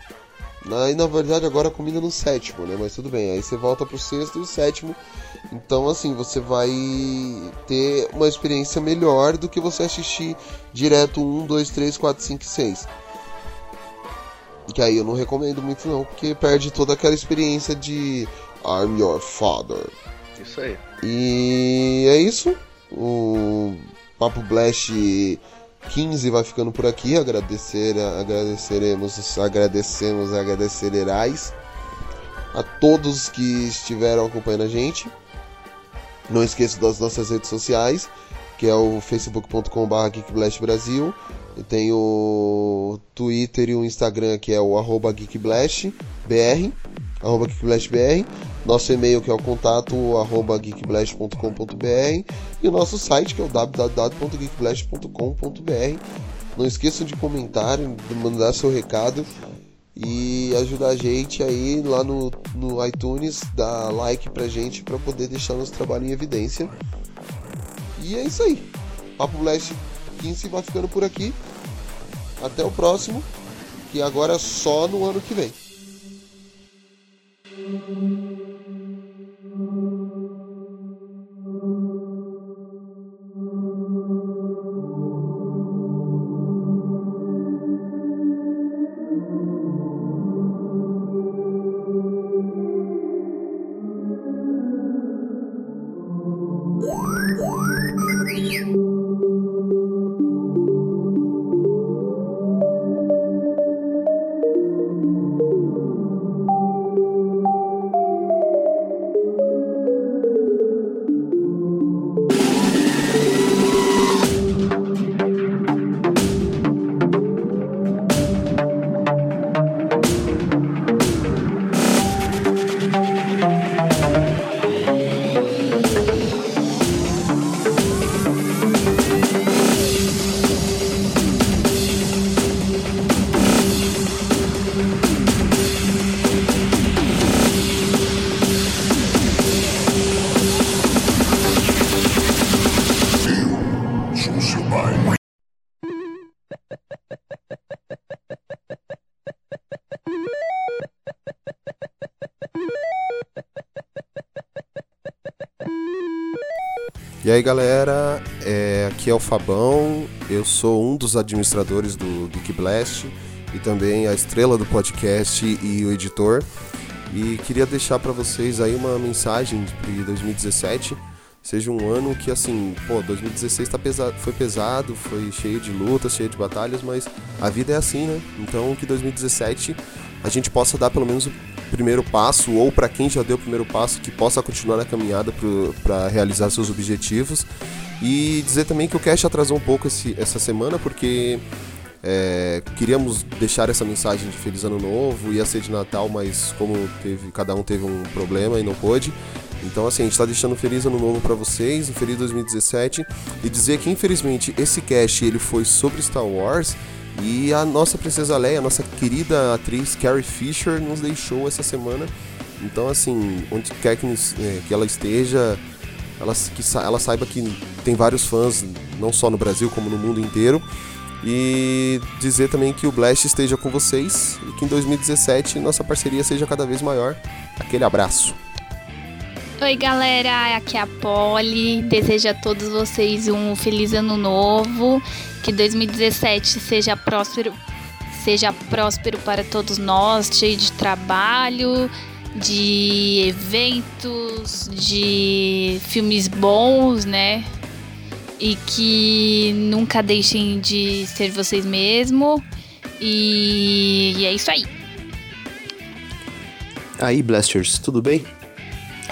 Aí na verdade agora culmina no sétimo, né? Mas tudo bem, aí você volta pro sexto e o sétimo. Então assim, você vai ter uma experiência melhor do que você assistir direto 1, 2, 3, 4, 5 e 6. Que aí eu não recomendo muito não, porque perde toda aquela experiência de I'm your father. Isso aí. E é isso. O- Papo Blast 15 vai ficando por aqui. Agradecer, agradeceremos, agradecemos, agradecerás a todos que estiveram acompanhando a gente. Não esqueça das nossas redes sociais, que é o facebook.com.br geekblastbrasil. E tem o Twitter e o Instagram, que é o arroba geekblastbr, arroba geekblastbr. Nosso e-mail, que é o contato arroba geekblast.com.br. E o nosso site, que é o www.geekblast.com.br. Não esqueçam de comentar, de mandar seu recado e ajudar a gente aí lá no, no iTunes, dar like pra gente para poder deixar nosso trabalho em evidência. E é isso aí. Papo Blast 15 vai ficando por aqui. Até o próximo, que agora é só no ano que vem. E aí galera, é, aqui é o Fabão, eu sou um dos administradores do Geek Blast e também a estrela do podcast e o editor. E queria deixar para vocês aí uma mensagem de 2017 seja um ano que assim, pô, 2016 tá pesado, foi pesado, foi cheio de lutas, cheio de batalhas, mas a vida é assim, né? Então que 2017 a gente possa dar pelo menos primeiro passo, ou para quem já deu o primeiro passo, que possa continuar na caminhada para realizar seus objetivos. E dizer também que o Cash atrasou um pouco esse, essa semana, porque é, queríamos deixar essa mensagem de Feliz Ano Novo, ia ser de Natal, mas como teve, cada um teve um problema e não pôde. Então, assim, a gente está deixando um Feliz Ano Novo para vocês, um Feliz 2017, e dizer que infelizmente esse cast ele foi sobre Star Wars e a nossa Princesa Leia, a nossa querida atriz Carrie Fisher, nos deixou essa semana. Então, assim, onde quer que, é, que ela esteja, ela, que ela saiba que tem vários fãs, não só no Brasil, como no mundo inteiro. E dizer também que o Blast esteja com vocês e que em 2017 nossa parceria seja cada vez maior. Aquele abraço. Oi, galera, aqui é a Polly. Desejo a todos vocês um feliz ano novo. Que 2017 seja próspero, seja próspero para todos nós, cheio de trabalho, de eventos, de filmes bons, né? E que nunca deixem de ser vocês mesmos. E, e é isso aí. Aí, Blasters, tudo bem?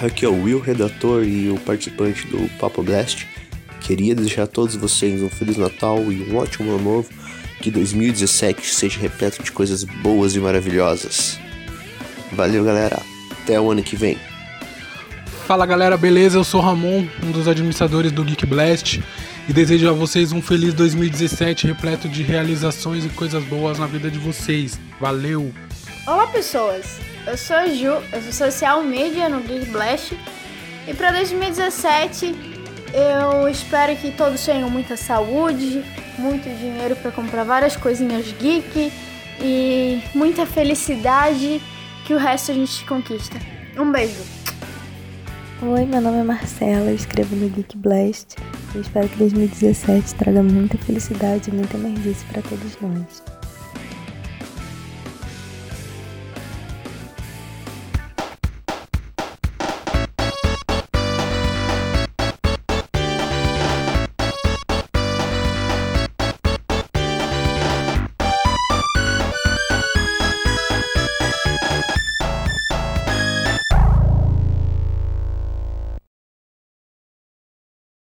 Aqui é o Will, redator e o participante do Papo Blast. Queria desejar a todos vocês um Feliz Natal e um ótimo ano novo. Que 2017 seja repleto de coisas boas e maravilhosas. Valeu, galera. Até o ano que vem. Fala galera, beleza? Eu sou Ramon, um dos administradores do Geek Blast, e desejo a vocês um feliz 2017 repleto de realizações e coisas boas na vida de vocês. Valeu! Olá pessoas, eu sou a Ju, eu sou social media no Geek Blast e para 2017 eu espero que todos tenham muita saúde, muito dinheiro para comprar várias coisinhas geek e muita felicidade que o resto a gente conquista. Um beijo. Oi, meu nome é Marcela, eu escrevo no Geek Blast. Eu espero que 2017 traga muita felicidade e muita energia para todos nós.